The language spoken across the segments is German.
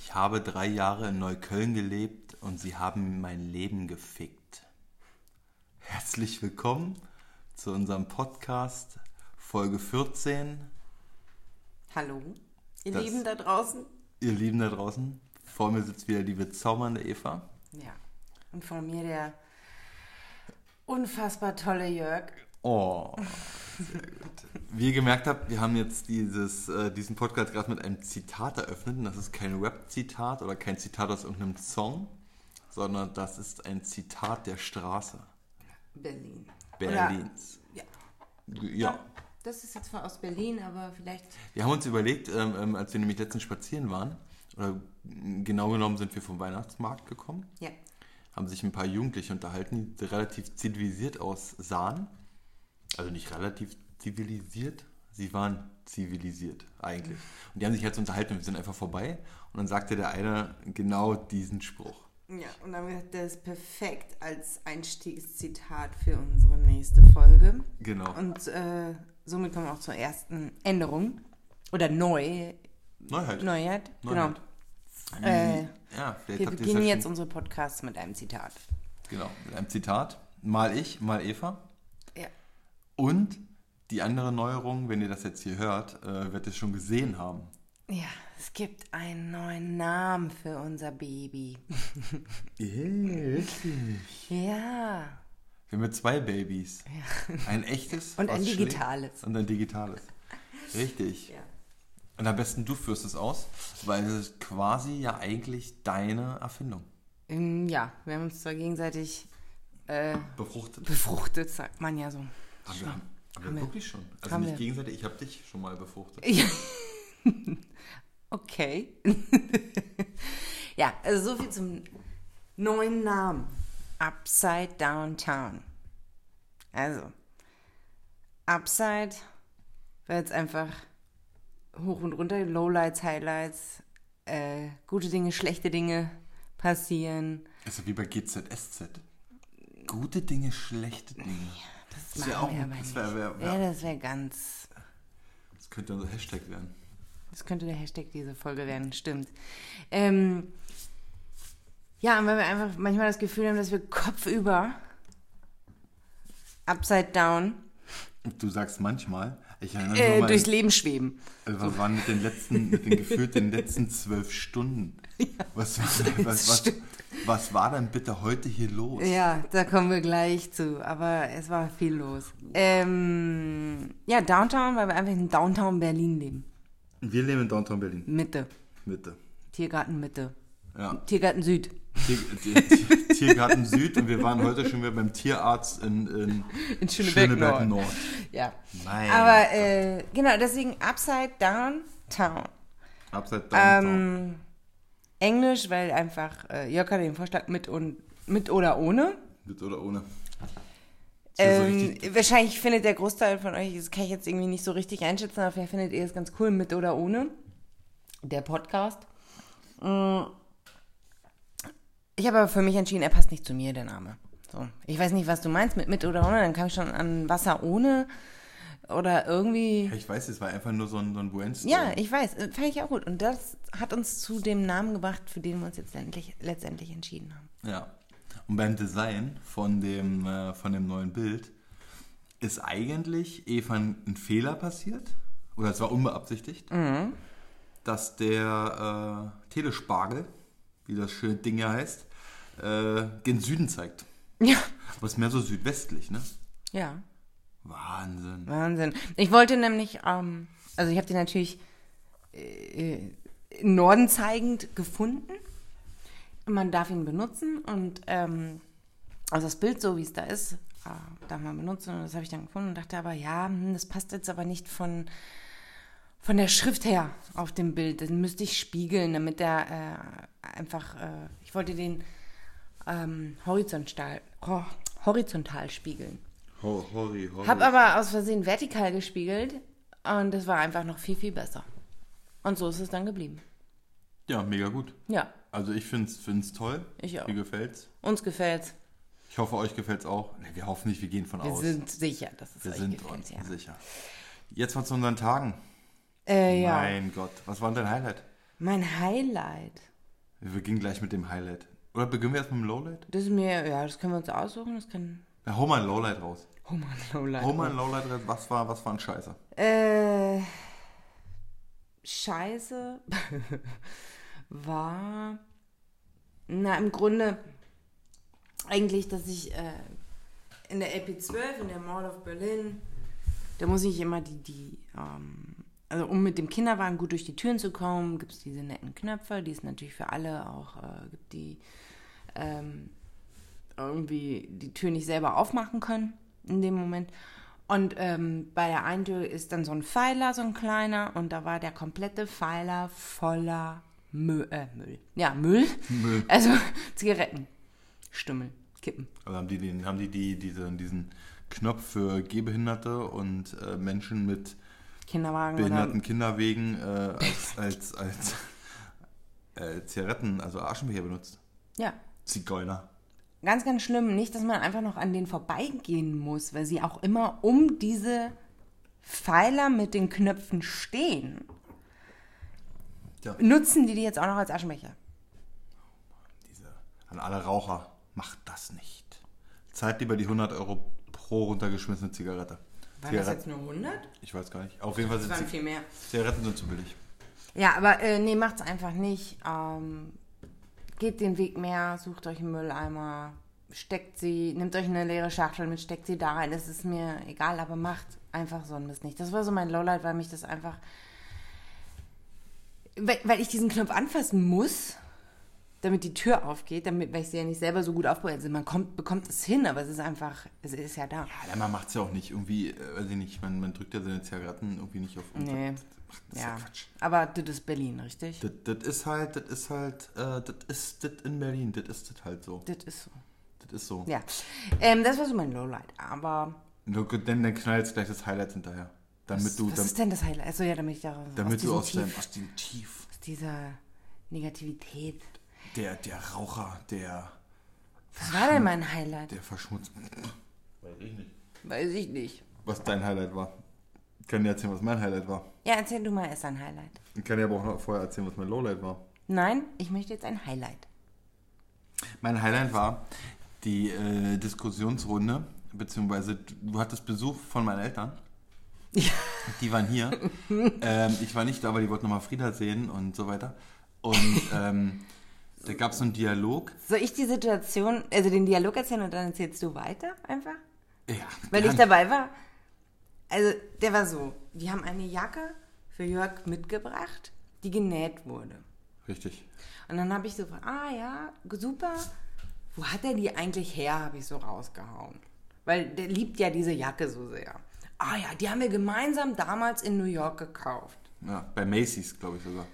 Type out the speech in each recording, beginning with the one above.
Ich habe drei Jahre in Neukölln gelebt und sie haben mein Leben gefickt. Herzlich willkommen zu unserem Podcast Folge 14. Hallo, ihr Das- Lieben da draußen. Ihr Lieben da draußen, vor mir sitzt wieder die bezaubernde Eva. Ja, und von mir der unfassbar tolle Jörg. Oh, sehr gut. Wie ihr gemerkt habt, wir haben jetzt dieses, äh, diesen Podcast gerade mit einem Zitat eröffnet. Und das ist kein Rap-Zitat oder kein Zitat aus irgendeinem Song, sondern das ist ein Zitat der Straße Berlin. Berlins. Oder, ja, Ja. das ist jetzt zwar aus Berlin, aber vielleicht. Wir haben uns überlegt, ähm, ähm, als wir nämlich letztens spazieren waren, oder genau genommen sind wir vom Weihnachtsmarkt gekommen, Ja, haben sich ein paar Jugendliche unterhalten, die relativ zivilisiert aussahen. Also nicht relativ zivilisiert, sie waren zivilisiert eigentlich. Und die haben sich jetzt unterhalten und wir sind einfach vorbei. Und dann sagte der eine genau diesen Spruch. ja, und dann wird das perfekt als Einstiegszitat für unsere nächste Folge. Genau. Und äh, somit kommen wir auch zur ersten Änderung. Oder neu, Neuheit. Neuheit. Neuheit. Genau. Äh, ja, vielleicht wir beginnen jetzt unsere Podcasts mit einem Zitat. Genau, mit einem Zitat. Mal ich, mal Eva. Ja. Und die andere Neuerung, wenn ihr das jetzt hier hört, äh, wird es schon gesehen haben. Ja, es gibt einen neuen Namen für unser Baby. wirklich? Ja. Wir haben zwei Babys. Ein echtes Und ein digitales. Und ein digitales. Richtig. Ja. Und am besten du führst es aus, weil es ist quasi ja eigentlich deine Erfindung. Ähm, Ja, wir haben uns zwar gegenseitig äh, Befruchtet. befruchtet, sagt man ja so. Haben haben wir Haben wir. wirklich schon. Also Haben nicht wir. gegenseitig, ich habe dich schon mal befruchtet. Okay. ja, also so viel zum neuen Namen. Upside Downtown. Also, Upside war jetzt einfach hoch und runter, Lowlights, Highlights, äh, gute Dinge, schlechte Dinge passieren. Also wie bei GZSZ. Gute Dinge, schlechte Dinge. Das wär machen auch- wir das nicht. wär- wär- ja, wär- das wäre ganz Das könnte unser Hashtag werden. Das könnte der Hashtag dieser Folge werden, stimmt. Ähm, ja, und weil wir einfach manchmal das Gefühl haben, dass wir kopfüber, upside down, Du sagst manchmal, ich erinnere äh, mal, durchs Leben schweben. was waren mit den letzten, mit den gefühlt den letzten zwölf Stunden? Was, was, was, was, was war denn bitte heute hier los? Ja, da kommen wir gleich zu, aber es war viel los. Ähm, ja, Downtown, weil wir einfach in Downtown Berlin leben. Wir leben in Downtown Berlin. Mitte. Mitte. Tiergarten Mitte. Ja. Tiergarten Süd. Tier, Tier, Tiergarten Süd und wir waren heute schon wieder beim Tierarzt in, in, In Schöneberg Nord. Nord. Ja. Mein Aber äh, genau, deswegen Upside Down Town. Upside Downtown. Ähm, Englisch, weil einfach äh, Jörg hatte den Vorschlag mit und mit oder ohne. Mit oder ohne? So Ähm, richtig- wahrscheinlich findet der Großteil von euch, das kann ich jetzt irgendwie nicht so richtig einschätzen, aber vielleicht findet ihr es ganz cool mit oder ohne. Der Podcast. Mm. Ich habe aber für mich entschieden, er passt nicht zu mir, der Name. So. Ich weiß nicht, was du meinst mit mit oder ohne, dann kam ich schon an Wasser ohne oder irgendwie. ich weiß, es war einfach nur so ein, so ein Brainstorm. Ja, ich weiß, äh, fand ich auch gut. Und das hat uns zu dem Namen gebracht, für den wir uns jetzt letztendlich, letztendlich entschieden haben. Ja. Und beim Design von dem, äh, von dem neuen Bild ist eigentlich Eva ein Fehler passiert. Oder es war unbeabsichtigt. Mhm. Dass der äh, Telespargel, wie das schöne Ding ja heißt, äh, gen Süden zeigt. Ja. Aber es ist mehr so südwestlich, ne? Ja. Wahnsinn. Wahnsinn. Ich wollte nämlich, ähm, also ich habe den natürlich äh, Norden zeigend gefunden. Man darf ihn benutzen und ähm, also das Bild so wie es da ist, äh, darf man benutzen und das habe ich dann gefunden und dachte aber, ja, hm, das passt jetzt aber nicht von von der Schrift her auf dem Bild. Den müsste ich spiegeln, damit der äh, einfach, äh, ich wollte den ähm, horizontal, ho horizontal spiegeln. Ho, horri, horri. Hab aber aus Versehen vertikal gespiegelt und das war einfach noch viel, viel besser. Und so ist es dann geblieben. ja, mega gut. Ja, Also ich finde es toll. Ich auch. Mir gefällt's. uns gefällt's. Ich hoffe, euch gefällt's auch. Nee, wir hoffen nicht, wir gehen von Wir aus. sind sicher, dass es wir euch sind gefällt. uns Ja. sicher. Jetzt mal zu unseren Tagen. Äh, ja. Mein Gott, was war denn dein Highlight? Mein Highlight. Wir beginnen gleich mit dem Highlight. Oder beginnen wir erst mit dem Lowlight? Das ist mir, ja, das können wir uns aussuchen. Das kann. Ja, hol mal ein Lowlight raus. Oh Mann, Lowlight. Hol mal ein Lowlight raus. Was war, was war ein Scheiße? Äh, Scheiße war, na im Grunde eigentlich, dass ich äh, in der LP12, in der Mall of Berlin, da muss ich immer die, die ähm, also um mit dem Kinderwagen gut durch die Türen zu kommen, gibt es diese netten Knöpfe, die es natürlich für alle auch äh, gibt, die ähm, irgendwie die Tür nicht selber aufmachen können in dem Moment. Und ähm, bei der einen Tür ist dann so ein Pfeiler, so ein kleiner, und da war der komplette Pfeiler voller Müll. Äh, Müll. Ja, Müll. Müll. Also Zigaretten, Stümmel, Kippen. Also haben die, den, haben die, die diese, diesen Knopf für Gehbehinderte und äh, Menschen mit Kinderwagen behinderten Kinderwegen äh, als, als, als äh, Zigaretten, also Aschenbecher benutzt. Ja, Zigeuner. ganz, ganz schlimm. Nicht, dass man einfach noch an denen vorbeigehen muss, weil sie auch immer um diese Pfeiler mit den Knöpfen stehen. Ja. Nutzen die die jetzt auch noch als Aschenbecher? Diese, an alle Raucher, macht das nicht. Zahlt lieber die 100 Euro pro runtergeschmissene Zigarette. War das Zigaretten- jetzt nur 100? Ich weiß gar nicht. Auf jeden Fall Das sind waren Zig viel mehr. Zigaretten sind zu billig. Ja, aber äh, nee, macht's einfach nicht. Ähm, geht den Weg mehr, sucht euch einen Mülleimer, steckt sie, nehmt euch eine leere Schachtel mit, steckt sie da rein. Das ist mir egal, aber macht einfach so ein Mist nicht. Das war so mein Lowlight, weil mich das einfach. Weil, weil ich diesen Knopf anfassen muss, damit die Tür aufgeht, damit, weil ich sie ja nicht selber so gut aufbaue. Also man kommt, bekommt es hin, aber es ist einfach, es ist ja da. Ja, man macht es ja auch nicht irgendwie, äh, weiß ich nicht, man, man drückt ja seine Zigaretten irgendwie nicht auf. Nee. Das ja Ja. Quatsch. Aber das ist Berlin, richtig? Das, das ist halt, das ist halt, äh, das ist das in Berlin, das ist das halt so. Das ist so. Das ist so. Ja. Ähm, das war so mein Lowlight. Aber Dann, dann knallst gleich das Highlight hinterher. Damit was, du, was dam- ist denn das Highlight? Also ja, damit ich da damit aus du aus, deinem, Tief, aus dem Tief, aus dieser Negativität. Der, der Raucher, der, Was war denn mein Highlight? der verschmutzt. Weiß ich nicht. Weiß ich nicht. Was dein Highlight war. Ich kann dir erzählen, was mein Highlight war. Ja, erzähl du mal erst ein Highlight. Ich kann dir aber auch noch vorher erzählen, was mein Lowlight war. Nein, ich möchte jetzt ein Highlight. Mein Highlight war die äh, Diskussionsrunde, beziehungsweise du du hattest Besuch von meinen Eltern. Ja. Die waren hier. ähm, ich war nicht da, aber die wollten nochmal Frieda sehen und so weiter. Und ähm, da gab es so einen Dialog. Soll ich die Situation, also den Dialog erzählen und dann erzählst du weiter einfach? Ja, Weil ich gern. dabei war. Also, der war so. Die haben eine Jacke für Jörg mitgebracht, die genäht wurde. Richtig. Und dann habe ich so gefragt, ah ja, super. Wo hat er die eigentlich her, habe ich so rausgehauen. Weil der liebt ja diese Jacke so sehr. Ah ja, die haben wir gemeinsam damals in New York gekauft. Ja, bei Macy's, glaube ich sogar.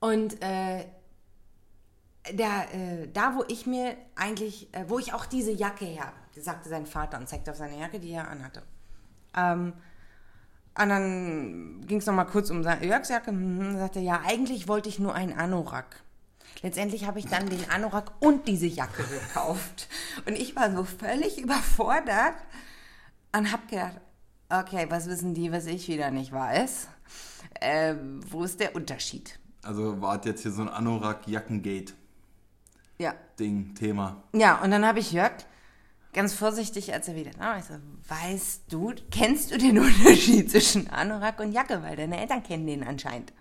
Und äh, der, äh, da, wo ich mir eigentlich, äh, wo ich auch diese Jacke her, sagte sein Vater und zeigte auf seine Jacke, die er anhatte. Ähm, und dann ging es nochmal kurz um seine Jörgs Jacke. Mhm, sagte, ja, eigentlich wollte ich nur einen Anorak. Letztendlich habe ich dann den Anorak und diese Jacke gekauft. Und ich war so völlig überfordert und habe gedacht, okay, was wissen die, was ich wieder nicht weiß? Ähm, wo ist der Unterschied? Also war jetzt hier so ein Anorak-Jackengate-Ding, Ja. Thema. Ja, und dann habe ich Jörg ganz vorsichtig, als er wieder da war, ich so, weißt du, kennst du den Unterschied zwischen Anorak und Jacke? Weil deine Eltern kennen den anscheinend.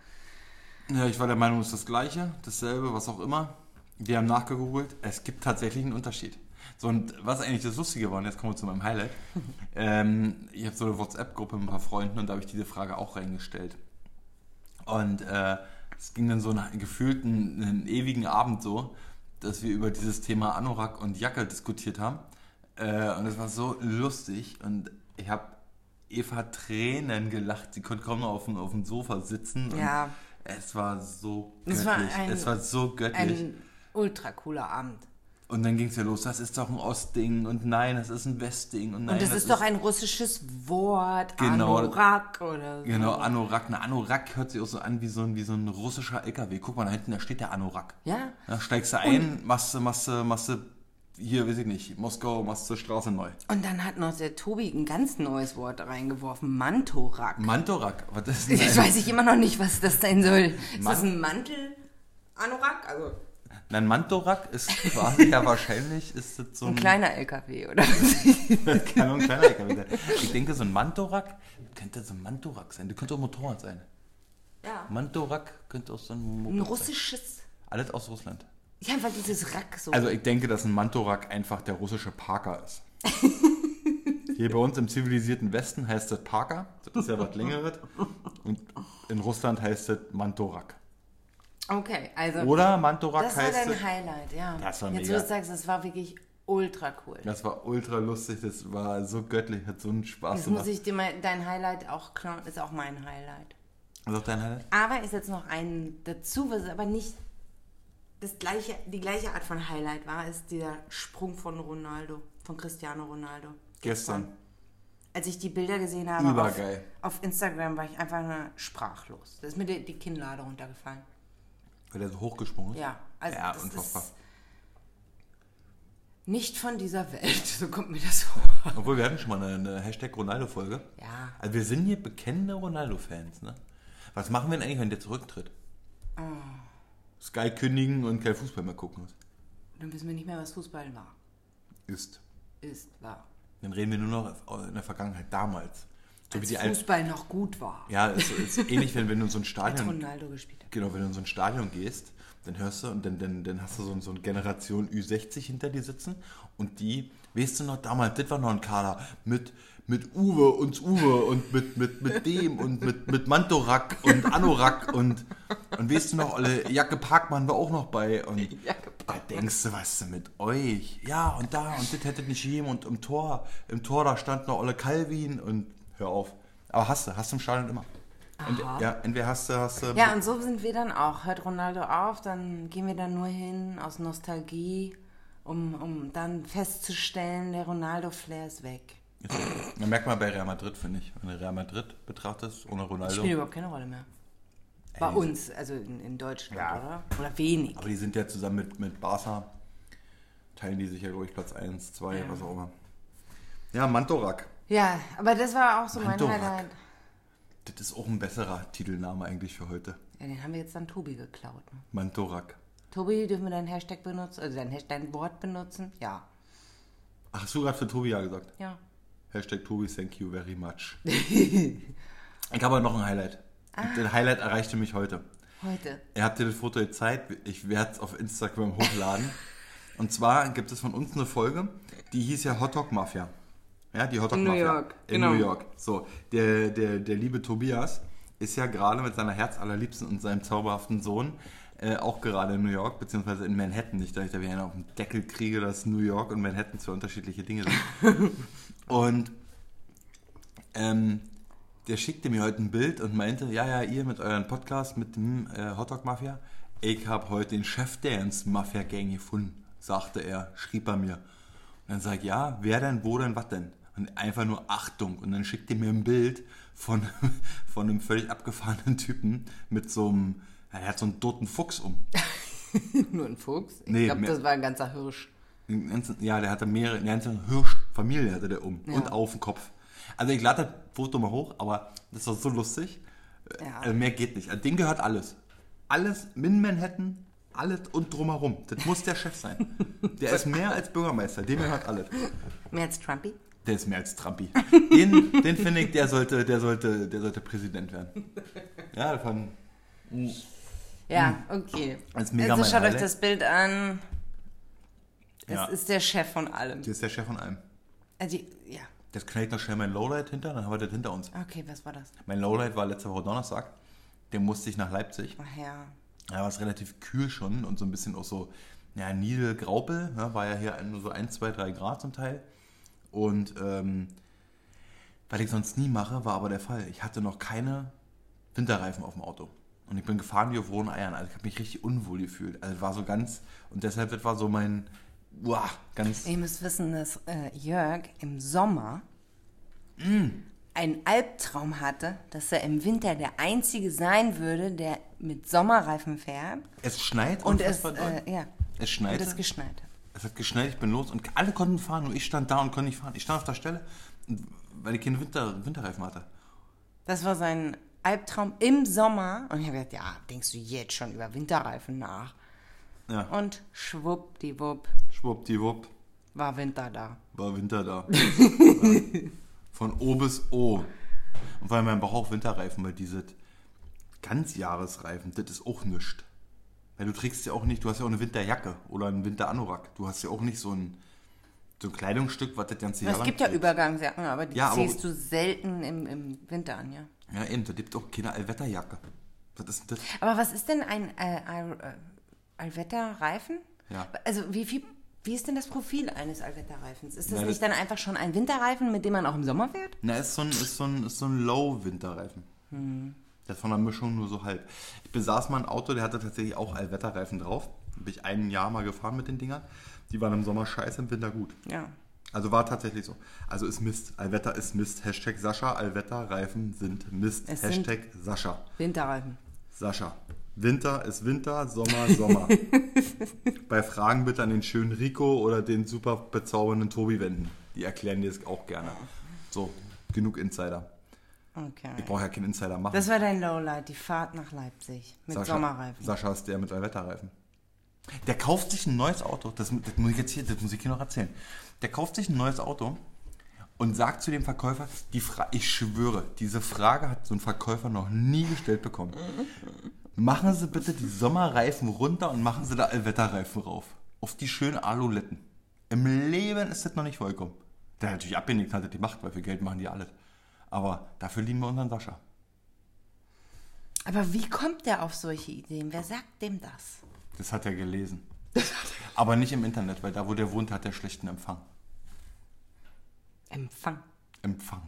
Ja, ich war der Meinung, es ist das Gleiche, dasselbe, was auch immer. Wir haben nachgegoogelt. Es gibt tatsächlich einen Unterschied. So, und was eigentlich das Lustige war, und jetzt kommen wir zu meinem Highlight. ähm, ich habe so eine WhatsApp-Gruppe mit ein paar Freunden und da habe ich diese Frage auch reingestellt. Und äh, es ging dann so einen gefühlten einen ewigen Abend so, dass wir über dieses Thema Anorak und Jacke diskutiert haben. Äh, und es war so lustig und ich habe Eva Tränen gelacht. Sie konnte kaum noch auf dem, auf dem Sofa sitzen. Ja. Es war so Es göttlich. war ein- es war so göttlich. Ein ultra cooler Abend. Und dann ging es ja los, das ist doch ein Ostding und nein, das ist ein Westding und nein, Und das, ist doch ein russisches Wort, Genau. Anorak oder so. Genau, Anorak. Eine Anorak hört sich auch so an wie so ein, wie so ein russischer LKW. Guck mal, da hinten, da steht der Anorak. Ja. Da steigst du ein, machst du, machst du, machst du hier, weiß ich nicht, Moskau, machst zur Straße neu. Und dann hat noch der Tobi ein ganz neues Wort reingeworfen. Mantorak. Mantorak, was ist denn Jetzt weiß ich immer noch nicht, was das sein soll. Ist Man- das ein Mantel? Anorak? Also Nein, Mantorak ist quasi ja wahrscheinlich ist das so ein ein, kleiner LKW, oder was? Kann auch ein kleiner LKW sein. Ich denke, so ein Mantorak könnte so ein Mantorak sein. Das könnte auch Motorrad sein. Ja. Mantorak könnte auch so ein Motorrad Ein sein. russisches. Alles aus Russland. Ja, weil dieses Rack so. Also ich denke, dass ein Mantorak einfach der russische Parker ist. Hier bei uns im zivilisierten Westen heißt das Parker. Das ist ja was Längeres. Und in Russland heißt das Mantorak. Okay, also. Oder Mantorak das war heißt dein es. Highlight, ja. Das war Jetzt, mega. wo du sagst, das war wirklich ultra cool. Das war ultra lustig, das war so göttlich, hat so einen Spaß Jetzt muss gemacht. ich dir mal dein Highlight auch klauen, ist auch mein Highlight. Ist auch dein Highlight? Aber ist jetzt noch ein dazu, was aber nicht das gleiche, die gleiche Art von Highlight war, ist der Sprung von Ronaldo, von Cristiano Ronaldo. Gestern. Als ich die Bilder gesehen habe auf, auf Instagram, war ich einfach nur sprachlos. Da ist mir die, die Kinnlade runtergefallen. Weil der so hochgesprungen ist? Ja, also Ja, das unfassbar. ist nicht von dieser Welt, so kommt mir das vor. Obwohl, wir hatten schon mal eine, eine Hashtag Ronaldo-Folge. Ja. Also wir sind hier bekennende Ronaldo-Fans, ne? Was machen wir denn eigentlich, wenn der zurücktritt? Oh. Sky kündigen und kein Fußball mehr gucken Dann wissen wir nicht mehr, was Fußball war. ist. Ist, war. Dann reden wir nur noch in der Vergangenheit damals. So wie Als Fußball noch gut war. Ja, es ist ähnlich, wenn, wenn du in so ein Stadion Ronaldo gespielt hat. Genau, wenn du in so ein Stadion gehst, dann hörst du und dann, dann, dann hast du so, so eine Generation Ü60 hinter dir sitzen und die, weißt du noch, damals, das war noch ein Kader mit, mit Uwe und Uwe und mit, mit, mit dem und mit, mit Mantorak und Anorak und, und weißt du noch, alle, Jacke Parkmann war auch noch bei und da denkst du, was ist denn mit euch? Ja, und da und das hättet nicht gegeben und im Tor, im Tor, da stand noch Olle Calvin und hör auf. Aber hast du, hast du im Stadion immer. Ent, ja, entweder hast du, hast du Ja, und so sind wir dann auch. Hört Ronaldo auf, dann gehen wir dann nur hin aus Nostalgie, um, um dann festzustellen, der Ronaldo-Flair ist weg. Man merkt mal bei Real Madrid, finde ich. Wenn du Real Madrid betrachtest, ohne Ronaldo. Spielt überhaupt keine Rolle mehr. Bei Ey, uns, also in, in Deutschland, Ja. oder? Oder wenig. Aber die sind ja zusammen mit, mit Barca, teilen die sich ja, glaube ich, Platz 1, 2, was auch immer. Ja, Mantorak. Ja, aber das war auch so mein. Highlight. Das ist auch ein besserer Titelname eigentlich für heute. Ja, den haben wir jetzt dann Tobi geklaut. Ne? Mantorak. Tobi, dürfen wir deinen Hashtag benutzen, also dein, Hashtag- dein Wort benutzen? Ja. Ach, hast du gerade für Tobi ja gesagt? Ja. Hashtag Tobi, thank you very much. ich habe aber noch ein Highlight. Und Das Highlight erreichte mich heute. Heute. Ihr habt dir das Foto gezeigt, ich werde es auf Instagram hochladen. Und zwar gibt es von uns eine Folge, die hieß ja Hot Dog Mafia. Ja, die Hot Dog In New Mafia. York, In genau. New York. So, der, der, der liebe Tobias ist ja gerade mit seiner Herzallerliebsten und seinem zauberhaften Sohn äh, auch gerade in New York, beziehungsweise in Manhattan. Nicht, dass ich da wieder auf den Deckel kriege, dass New York und Manhattan zwei unterschiedliche Dinge sind. und ähm, der schickte mir heute ein Bild und meinte, ja, ja, ihr mit euren Podcast mit dem äh, Hotdog Mafia, ich habe heute den Chef der Mafia Gang gefunden, sagte er, schrieb er mir. Und dann sag ich, ja, wer denn, wo denn, was denn? Und einfach nur Achtung. Und dann schickt er mir ein Bild von, von einem völlig abgefahrenen Typen mit so einem, er hat so einen toten Fuchs um. Nur ein Fuchs? Ich Nee, glaube, das war ein ganzer Hirsch. Ganzen- Ja, der hatte mehrere, eine ganze Hirschfamilie hatte der um. Ja. Und auf dem Kopf. Also ich lade das Foto mal hoch, aber das war so lustig. Ja. Also mehr geht nicht. Also dem gehört alles. Alles in Manhattan, alles und drumherum. Das muss der Chef sein. Der ist mehr als Bürgermeister, dem gehört alles. Mehr als Trumpy? Der ist mehr als Trumpi. Den, den finde ich, der sollte, der, sollte, der sollte Präsident werden. Ja, von, Ja, okay. Das ist mega also schaut euch Highlight. das Bild an. Es Ja. ist der Chef von allem. der ist der Chef von allem. Also, ja. Das knallt noch schnell mein Lowlight hinter, dann haben wir das hinter uns. Okay, was war das? Mein Lowlight war letzte Woche Donnerstag. Der musste ich nach Leipzig. Ach ja. Da war es relativ kühl schon und so ein bisschen auch so, ja, Nidel, Graupel, ne, war ja hier nur so 1, 2, 3 Grad zum Teil. Und ähm, weil ich sonst nie mache, war aber der Fall. Ich hatte noch keine Winterreifen auf dem Auto. Und ich bin gefahren wie auf rohen Eiern. Also ich habe mich richtig unwohl gefühlt. Also war so ganz, und deshalb das war so mein, uah, ganz, Ihr müsst wissen, dass äh, Jörg im Sommer Mm. einen Albtraum hatte, dass er im Winter der Einzige sein würde, der mit Sommerreifen fährt. es schneit Und es, äh, ja. Es schneit. Und es geschneit hat. Es hat geschneit, ich bin los und alle konnten fahren, nur ich stand da und konnte nicht fahren. Ich stand auf der Stelle, weil ich keine Winter, Winterreifen hatte. Das war sein Albtraum im Sommer. Und ich habe gedacht, ja, denkst du jetzt schon über Winterreifen nach? Ja, Und schwuppdiwupp schwuppdiwupp, war Winter da. war Winter da. Von O bis O. Und allem mein Bauch auch Winterreifen, weil diese Ganzjahresreifen, das ist auch nichts. Weil du trägst ja auch nicht, du hast ja auch eine Winterjacke oder einen Winteranorak. Du hast ja auch nicht so ein, so ein Kleidungsstück, was das ganze Jahr Es gibt ja. Übergangsjacken, aber die Ja, aber- ziehst du selten im, im Winter an, ja. Ja, eben, da gibt auch keine Allwetterjacke. Was ist denn das? Aber was ist denn ein äh, All- äh, Allwetterreifen? Ja. Also wie viel, wie ist denn das Profil eines Allwetterreifens? Ist das Na, nicht das- dann einfach schon ein Winterreifen, mit dem man auch im Sommer fährt? Na, ist so ein, ist so ein, ist so ein Low-Winterreifen. Der ist von der Mischung nur so halb. Ich besaß mal ein Auto, der hatte tatsächlich auch Allwetterreifen drauf. Bin ich ein Jahr mal gefahren mit den Dingern. Die waren im Sommer scheiße, im Winter gut. Ja. Also war tatsächlich so. Also ist Mist. Allwetter ist Mist. Hashtag Sascha. Allwetterreifen sind Mist. Es sind- Hashtag Sascha. Winterreifen. Sascha. Winter ist Winter, Sommer, Sommer. Bei Fragen bitte an den schönen Rico oder den super bezaubernden Tobi wenden. Die erklären dir das auch gerne. So, genug Insider. Okay. Ich brauche ja keinen Insider machen. Das war dein Lowlight, die Fahrt nach Leipzig mit Sascha, Sommerreifen. Sascha ist der mit Allwetterreifen. Der kauft sich ein neues Auto. Das, das muss ich jetzt hier, das muss ich hier noch erzählen. Der kauft sich ein neues Auto und sagt zu dem Verkäufer, die Fra ich schwöre, diese Frage hat so ein Verkäufer noch nie gestellt bekommen. Machen Sie bitte die Sommerreifen runter und machen Sie da Allwetterreifen rauf. Auf die schönen Aluletten. Im Leben ist das noch nicht vollkommen. Der hat natürlich abgenickt, hat die Macht, weil für Geld machen die alles. Aber dafür lieben wir unseren Sascha. Aber wie kommt der auf solche Ideen? Wer sagt dem das? Das hat er gelesen. Aber nicht im Internet, weil da, wo der wohnt, hat er schlechten Empfang. Empfang. Empfang.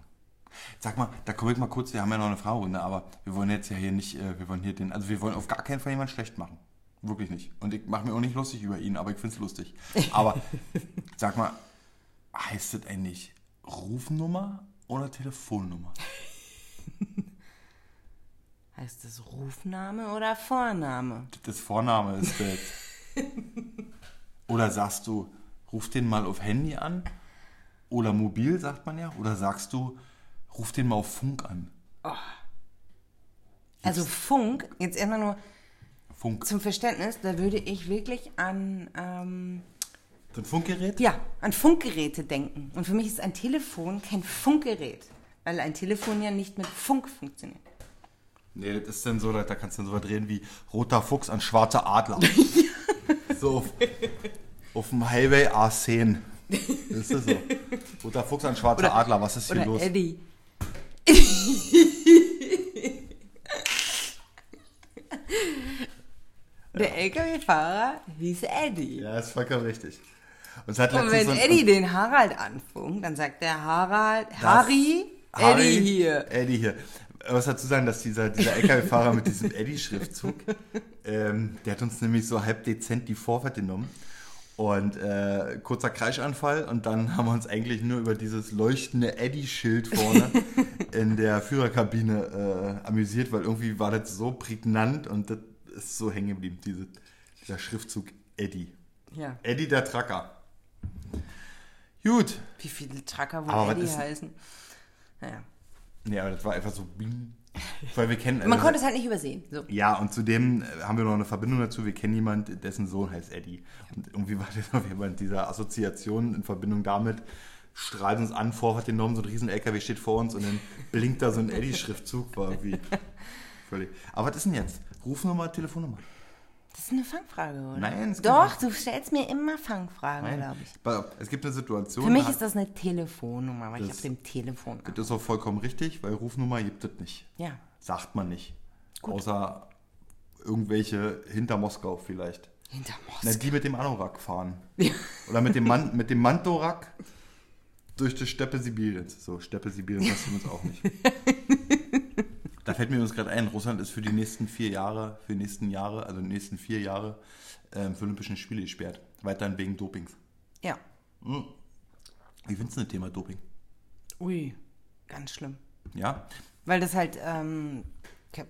Sag mal, da komme ich mal kurz, wir haben ja noch eine Fragerunde, aber wir wollen jetzt ja hier nicht, äh, wir wollen hier den, also wir wollen auf gar keinen Fall jemanden schlecht machen. Wirklich nicht. Und ich mache mir auch nicht lustig über ihn, aber ich finde es lustig. Aber sag mal, heißt das eigentlich Rufnummer oder Telefonnummer? Heißt das Rufname oder Vorname? Das Vorname ist das. Oder sagst du, ruf den mal auf Handy an? Oder mobil, sagt man ja. Oder sagst du, ruf den mal auf Funk an? Also Funk, jetzt erstmal nur Funk. zum Verständnis, da würde ich wirklich an, ähm, So ein Funkgerät? ja, an Funkgeräte denken. Und für mich ist ein Telefon kein Funkgerät, weil ein Telefon ja nicht mit Funk funktioniert. Nee, das ist dann so, da kannst du dann so was drehen wie roter Fuchs an schwarzer Adler. so auf, auf dem Highway A10. Das ist so. Roter Fuchs an schwarzer Oder- Adler, was ist hier Oder los? Eddie. Der LKW-Fahrer hieß Eddie. Ja, ist vollkommen richtig. Und Und wenn so Eddie den Harald anfunkt, dann sagt der Harald, Harry, Harry, Eddie hier. Eddie hier. Muss dazu sagen, dass dieser, dieser LKW-Fahrer mit diesem Eddie-Schriftzug, ähm, der hat uns nämlich so halb dezent die Vorfahrt genommen. Und äh, kurzer Kreischanfall und dann haben wir uns eigentlich nur über dieses leuchtende Eddie-Schild vorne in der Führerkabine äh, amüsiert, weil irgendwie war das so prägnant und das ist so hängen geblieben, diese, dieser Schriftzug Eddie. Ja. Eddie der Tracker. Gut. Wie viele Tracker Aber wohl was Eddie heißen? Naja. Nee, aber das war einfach so bing. Weil wir kennen. Man also- konnte es halt nicht übersehen. So. Ja, und zudem äh, haben wir noch eine Verbindung dazu. Wir kennen jemanden, dessen Sohn heißt Eddie. Und irgendwie war das auf jeden Fall diese Assoziation in Verbindung damit, strahlt uns an, Vorfahrt genommen, so ein riesen LKW steht vor uns und dann blinkt da so ein Eddie-Schriftzug, war irgendwie völlig. Aber was ist denn jetzt? Rufnummer, Telefonnummer? Das ist eine Fangfrage, oder? Nein, es Doch, du stellst mir immer Fangfragen, glaube ich. Es gibt eine Situation. Für mich ist das eine Telefonnummer, weil ich auf dem Telefon das ist auch vollkommen richtig, weil Rufnummer gibt es nicht. Ja. Sagt man nicht. Außer irgendwelche hinter Moskau vielleicht. Hinter Na, Moskau. die mit dem Anorak fahren. Oder mit dem, Man mit dem Mantorak durch die Steppe Sibiriens. So, Steppe Sibiriens passiert uns auch nicht. Da fällt mir übrigens gerade ein, Russland ist für die nächsten vier Jahre, für die nächsten Jahre, also die nächsten vier Jahre ähm, für Olympischen Spiele gesperrt. Weiterhin wegen Dopings. Ja. Wie findest du das Thema Doping? Ui, ganz schlimm. Ja? Weil das halt ähm,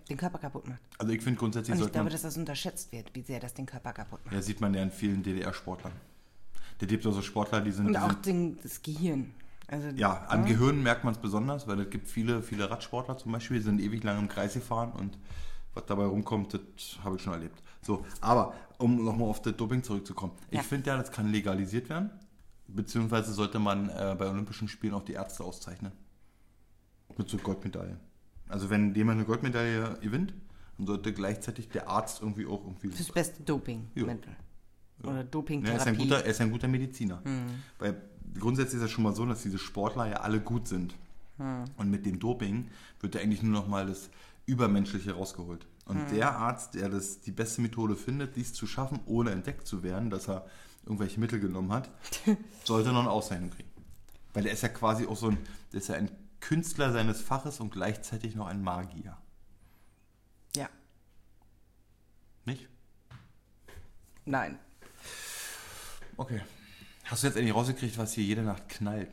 den Körper kaputt macht. Also ich finde grundsätzlich Und ich sollte glaube, man, dass das unterschätzt wird, wie sehr das den Körper kaputt macht. ja, sieht man ja in vielen DDR-Sportlern. Der gibt auch so Sportler, die sind. Und auch den, das Gehirn. Also, ja, am Gehirn merkt man es besonders, weil es gibt viele, viele Radsportler zum Beispiel, die sind ewig lang im Kreis gefahren und was dabei rumkommt, das habe ich schon erlebt. So, aber um nochmal auf das Doping zurückzukommen. Ja. Ich finde ja, das kann legalisiert werden, beziehungsweise sollte man äh, bei Olympischen Spielen auch die Ärzte auszeichnen. Mit so Goldmedaillen. Also wenn jemand eine Goldmedaille gewinnt, dann sollte gleichzeitig der Arzt irgendwie auch irgendwie... Das beste Dopingmittel. Oder Ja, er, ist Dopingtherapie. ein guter, er ist ein guter Mediziner. Weil grundsätzlich ist es schon mal so, dass diese Sportler ja alle gut sind. Und mit dem Doping wird ja eigentlich nur noch mal das Übermenschliche rausgeholt. Und der Arzt, der das die beste Methode findet, dies zu schaffen, ohne entdeckt zu werden, dass er irgendwelche Mittel genommen hat, sollte noch eine Auszeichnung kriegen. Weil der ist ja quasi auch so ein, der ist ja ein Künstler seines Faches und gleichzeitig noch ein Magier. Ja. Nicht? Nein. Okay. Hast du jetzt endlich rausgekriegt, was hier jede Nacht knallt?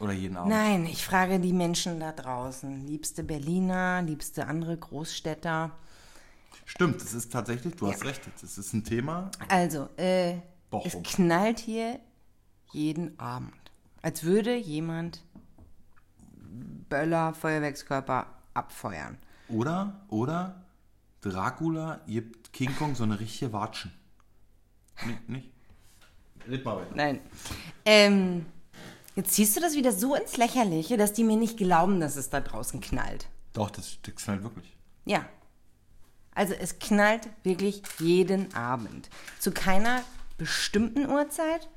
Oder jeden Abend? Nein, ich frage die Menschen da draußen. Liebste Berliner, liebste andere Großstädter. Stimmt, das ist tatsächlich, du hast Ja. recht, das ist ein Thema. Also, äh, es knallt hier jeden Abend. Als würde jemand Böller, Feuerwerkskörper abfeuern. Oder, oder Dracula gibt King Kong so eine richtige Watschen. Nicht? nicht? Red mal weiter. Nein. Ähm, jetzt ziehst du das wieder so ins Lächerliche, dass die mir nicht glauben, dass es da draußen knallt. Doch, das, das knallt wirklich. Ja. Also es knallt wirklich jeden Abend. Zu keiner bestimmten Uhrzeit,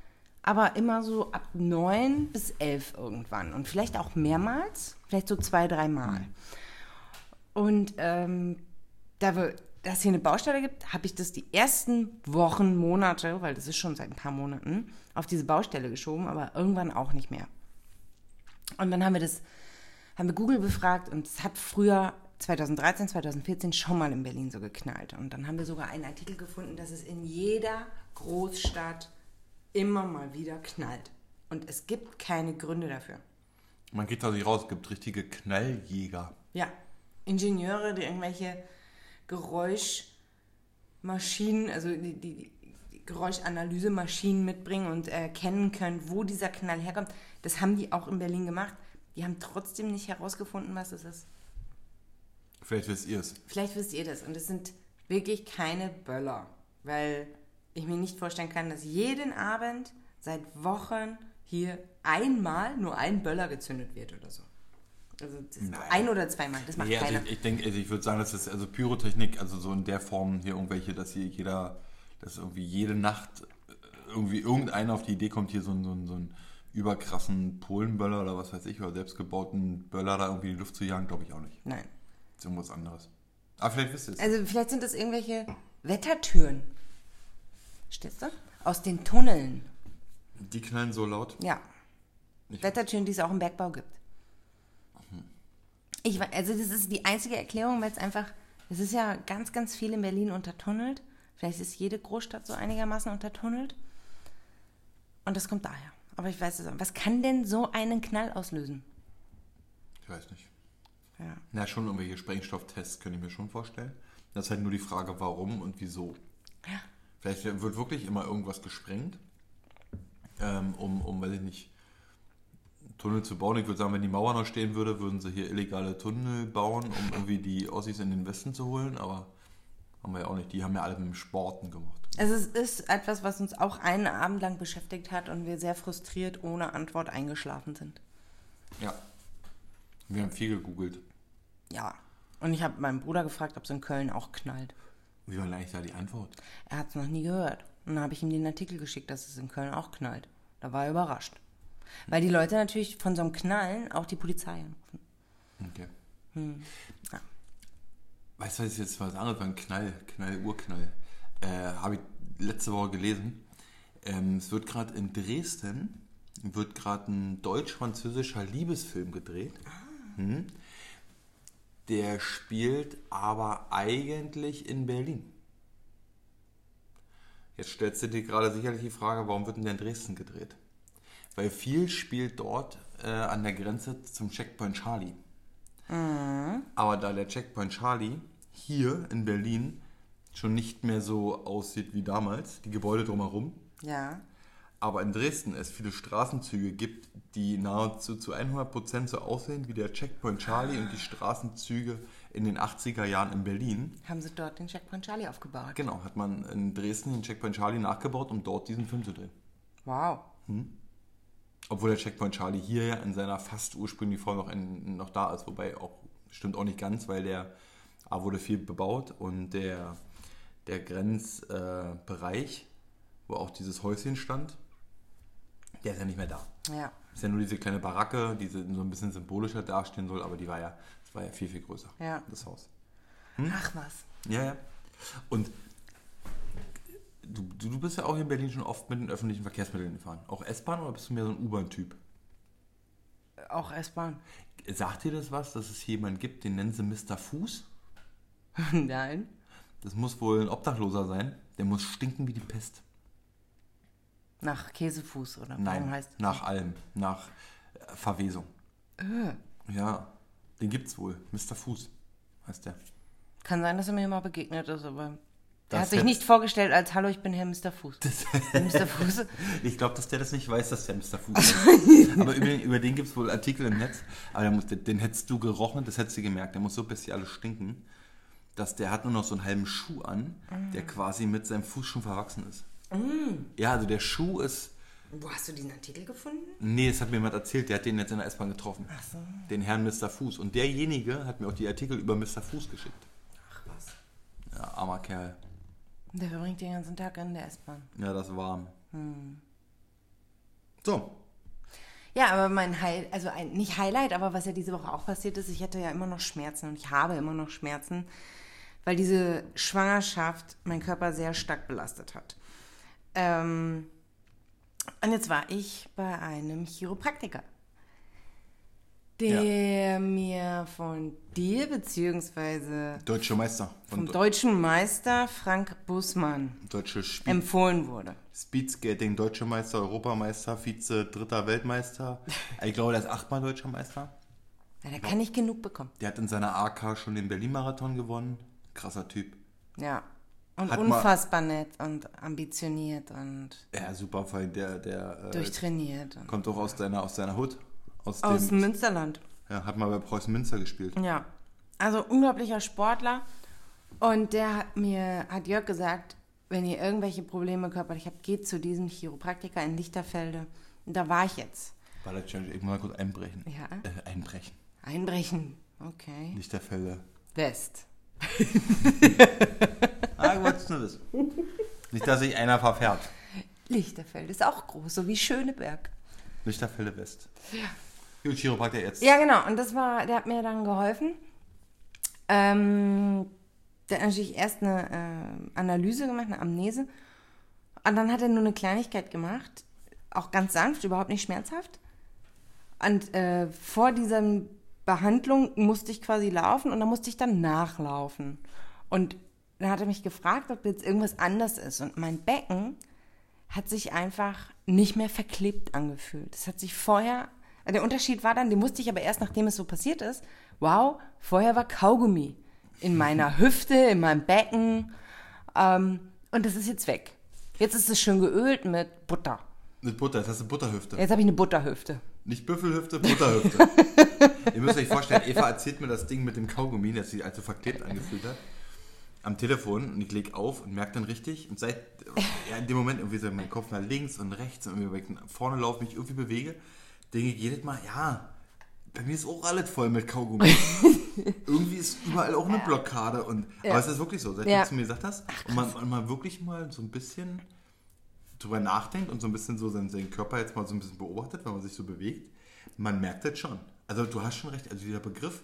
aber immer so ab neun bis elf irgendwann. Und vielleicht auch mehrmals, vielleicht so zwei, dreimal. Und ähm, da wir das hier eine Baustelle gibt, habe ich das die ersten Wochen, Monate, weil das ist schon seit ein paar Monaten, auf diese Baustelle geschoben, aber irgendwann auch nicht mehr. Und dann haben wir das, haben wir Google befragt und es hat früher 2013, 2014 schon mal in Berlin so geknallt. Und dann haben wir sogar einen Artikel gefunden, dass es in jeder Großstadt immer mal wieder knallt. Und es gibt keine Gründe dafür. Man geht da nicht raus, es gibt richtige Knalljäger. Ja, Ingenieure, die irgendwelche Geräuschmaschinen, also die, die, Geräuschanalysemaschinen mitbringen und erkennen können, wo dieser Knall herkommt. Das haben die auch in Berlin gemacht. Die haben trotzdem nicht herausgefunden, was es ist. Vielleicht wisst ihr es. Vielleicht wisst ihr das. Und es sind wirklich keine Böller, weil ich mir nicht vorstellen kann, dass jeden Abend seit Wochen hier einmal nur ein Böller gezündet wird oder so. Also ein oder zweimal, das macht Nee, also keiner. ich, ich denke, also ich würde sagen, dass das also Pyrotechnik, also so in der Form hier irgendwelche, dass hier jeder, dass irgendwie jede Nacht äh, irgendwie irgendeiner auf die Idee kommt, hier so einen, so einen, so einen überkrassen Polenböller oder was weiß ich, oder selbstgebauten Böller da irgendwie in die Luft zu jagen, glaube ich auch nicht. Nein. Das ist irgendwas anderes. Aber vielleicht wisst ihr es. Also vielleicht sind das irgendwelche Wettertüren. Stehst du? Aus den Tunneln. Die knallen so laut. Ja. Ich- Wettertüren, die es auch im Bergbau gibt. Ich, also das ist die einzige Erklärung, weil es einfach, es ist ja ganz, ganz viel in Berlin untertunnelt. Vielleicht ist jede Großstadt so einigermaßen untertunnelt. Und das kommt daher. Aber ich weiß es auch. Was kann denn so einen Knall auslösen? Ich weiß nicht. Ja. Na, schon irgendwelche Sprengstofftests könnte ich mir schon vorstellen. Das ist halt nur die Frage, warum und wieso. Ja. Vielleicht wird wirklich immer irgendwas gesprengt, ähm, um, um, weiß ich nicht, Tunnel zu bauen. Ich würde sagen, wenn die Mauer noch stehen würde, würden sie hier illegale Tunnel bauen, um irgendwie die Ossis in den Westen zu holen, aber haben wir ja auch nicht. Die haben ja alle mit dem Sporten gemacht. Also es ist etwas, was uns auch einen Abend lang beschäftigt hat und wir sehr frustriert ohne Antwort eingeschlafen sind. Ja. Wir haben viel gegoogelt. Ja. Und ich habe meinen Bruder gefragt, ob es in Köln auch knallt. Wie war denn eigentlich da die Antwort? Er hat es noch nie gehört. Und dann habe ich ihm den Artikel geschickt, dass es in Köln auch knallt. Da war er überrascht. Weil die Leute natürlich von so einem Knallen auch die Polizei anrufen. Okay. Ja. Weißt du, was jetzt was anderes? Ein Knall, Knall, Urknall. Äh, Habe ich letzte Woche gelesen. Ähm, es wird gerade in Dresden, wird gerade ein deutsch-französischer Liebesfilm gedreht. Hm. Der spielt aber eigentlich in Berlin. Jetzt stellst du dir gerade sicherlich die Frage, warum wird denn der in Dresden gedreht? Weil viel spielt dort äh, an der Grenze zum Checkpoint Charlie. Aber da der Checkpoint Charlie hier in Berlin schon nicht mehr so aussieht wie damals, die Gebäude drumherum, Ja. aber in Dresden es viele Straßenzüge gibt, die nahezu zu 100% so aussehen wie der Checkpoint Charlie und die Straßenzüge in den 80er Jahren in Berlin. Haben sie dort den Checkpoint Charlie aufgebaut? Genau, hat man in Dresden den Checkpoint Charlie nachgebaut, um dort diesen Film zu drehen. Wow. Obwohl der Checkpoint Charlie hier ja in seiner fast ursprünglichen Form noch, in, noch da ist, wobei auch stimmt auch nicht ganz, weil der A wurde viel bebaut und der, der Grenzbereich, äh, wo auch dieses Häuschen stand, der ist ja nicht mehr da. Ja. Ist ja nur diese kleine Baracke, die so ein bisschen symbolischer dastehen soll, aber die war ja, das war ja viel, viel größer, Ja. das Haus. Ach was. Ja, ja. Und du, du bist ja auch hier in Berlin schon oft mit den öffentlichen Verkehrsmitteln gefahren. Auch S-Bahn oder bist du mehr so ein U-Bahn-Typ? Auch S-Bahn. Sagt dir das was, dass es hier jemanden gibt, den nennen sie Mr. Fuß? Nein. Das muss wohl ein Obdachloser sein. Der muss stinken wie die Pest. Nach Käsefuß oder warum Nein, heißt nach allem. Nach äh, Verwesung. Äh. Ja, den gibt's wohl. Mr. Fuß heißt der. Kann sein, dass er mir mal begegnet ist, aber er hat sich nicht vorgestellt als Hallo, ich bin Herr Mr. Fuß. Mr. Fuß. Ich glaube, dass der das nicht weiß, dass der Mr. Fuß ist. Aber über, über den gibt es wohl Artikel im Netz. Aber muss, den, den hättest du gerochen, das hättest du gemerkt. Der muss so bestialisch stinken, dass der hat nur noch so einen halben Schuh an, der quasi mit seinem Fuß schon verwachsen ist. Ja, also der Schuh ist. Wo hast du diesen Artikel gefunden? Nee, das hat mir jemand erzählt, der hat den jetzt in der S-Bahn getroffen. Ach so. Den Herrn Mr. Fuß. Und derjenige hat mir auch die Artikel über Mr. Fuß geschickt. Ach was. Ja, armer Kerl. Der verbringt den ganzen Tag in der S-Bahn. Ja, das ist warm. So, Ja, aber mein Heil, also ein, nicht Highlight, aber was ja diese Woche auch passiert ist, ich hatte ja immer noch Schmerzen und ich habe immer noch Schmerzen, weil diese Schwangerschaft meinen Körper sehr stark belastet hat. Ähm, und jetzt war ich bei einem Chiropraktiker, der mir von dir beziehungsweise deutsche Meister. vom Von deutschen Meister Frank Bussmann deutsche Speed empfohlen wurde. Speedskating, deutscher Meister, Europameister, Vize, dritter Weltmeister. Ich glaube, der ist achtmal deutscher Meister. Ja, der kann nicht genug bekommen. Der hat in seiner AK schon den Berlin-Marathon gewonnen. Krasser Typ. Ja. Und Hat unfassbar nett und ambitioniert und Ja, super, allem der, der äh, durchtrainiert. Und kommt auch aus deiner, aus deiner Hut. Aus, aus dem, Münsterland. ja, hat mal bei Preußen Münster gespielt. Ja. Also unglaublicher Sportler. Und der hat mir, hat Jörg gesagt, wenn ihr irgendwelche Probleme körperlich habt, geht zu diesem Chiropraktiker in Lichterfelde. Und da war ich jetzt. Warte, ich muss mal kurz einbrechen. Ja. Äh, einbrechen. Einbrechen. Okay. Lichterfelde. West. Ah, du wolltest nur wissen. Nicht, dass sich einer verfährt. Lichterfelde ist auch groß, so wie Schöneberg. Lichterfelde West. Ja. Gut, Chiropraktiker jetzt. Ja, genau. Und das war, der hat mir dann geholfen. Ähm, der hat natürlich erst eine äh, Analyse gemacht, eine Amnese. Und dann hat er nur eine Kleinigkeit gemacht. Auch ganz sanft, überhaupt nicht schmerzhaft. Und äh, vor dieser Behandlung musste ich quasi laufen und dann musste ich dann nachlaufen. Und dann hat er mich gefragt, ob jetzt irgendwas anders ist. Und mein Becken hat sich einfach nicht mehr verklebt angefühlt. Das hat sich vorher, der Unterschied war dann, den wusste ich aber erst, nachdem es so passiert ist. Wow, vorher war Kaugummi in meiner Hüfte, in meinem Becken. Ähm, und das ist jetzt weg. Jetzt ist es schön geölt mit Butter. Mit Butter, jetzt hast du Butterhüfte. Jetzt habe ich eine Butterhüfte. Nicht Büffelhüfte, Butterhüfte. Ihr müsst euch vorstellen, Eva erzählt mir das Ding mit dem Kaugummi, das sich also verklebt angefühlt hat, am Telefon und ich leg auf und merke dann richtig und seit ja, in dem Moment irgendwie so mein Kopf nach links und rechts und irgendwie vorne laufe, mich irgendwie bewege, denke ich jedes Mal, ja, bei mir ist auch alles voll mit Kaugummi. irgendwie ist überall auch eine Blockade und aber es ist wirklich so, seit Ja. du zu mir gesagt hast und man, und man wirklich mal so ein bisschen drüber nachdenkt und so ein bisschen so seinen, seinen Körper jetzt mal so ein bisschen beobachtet, wenn man sich so bewegt, man merkt das schon. Also du hast schon recht, also dieser Begriff,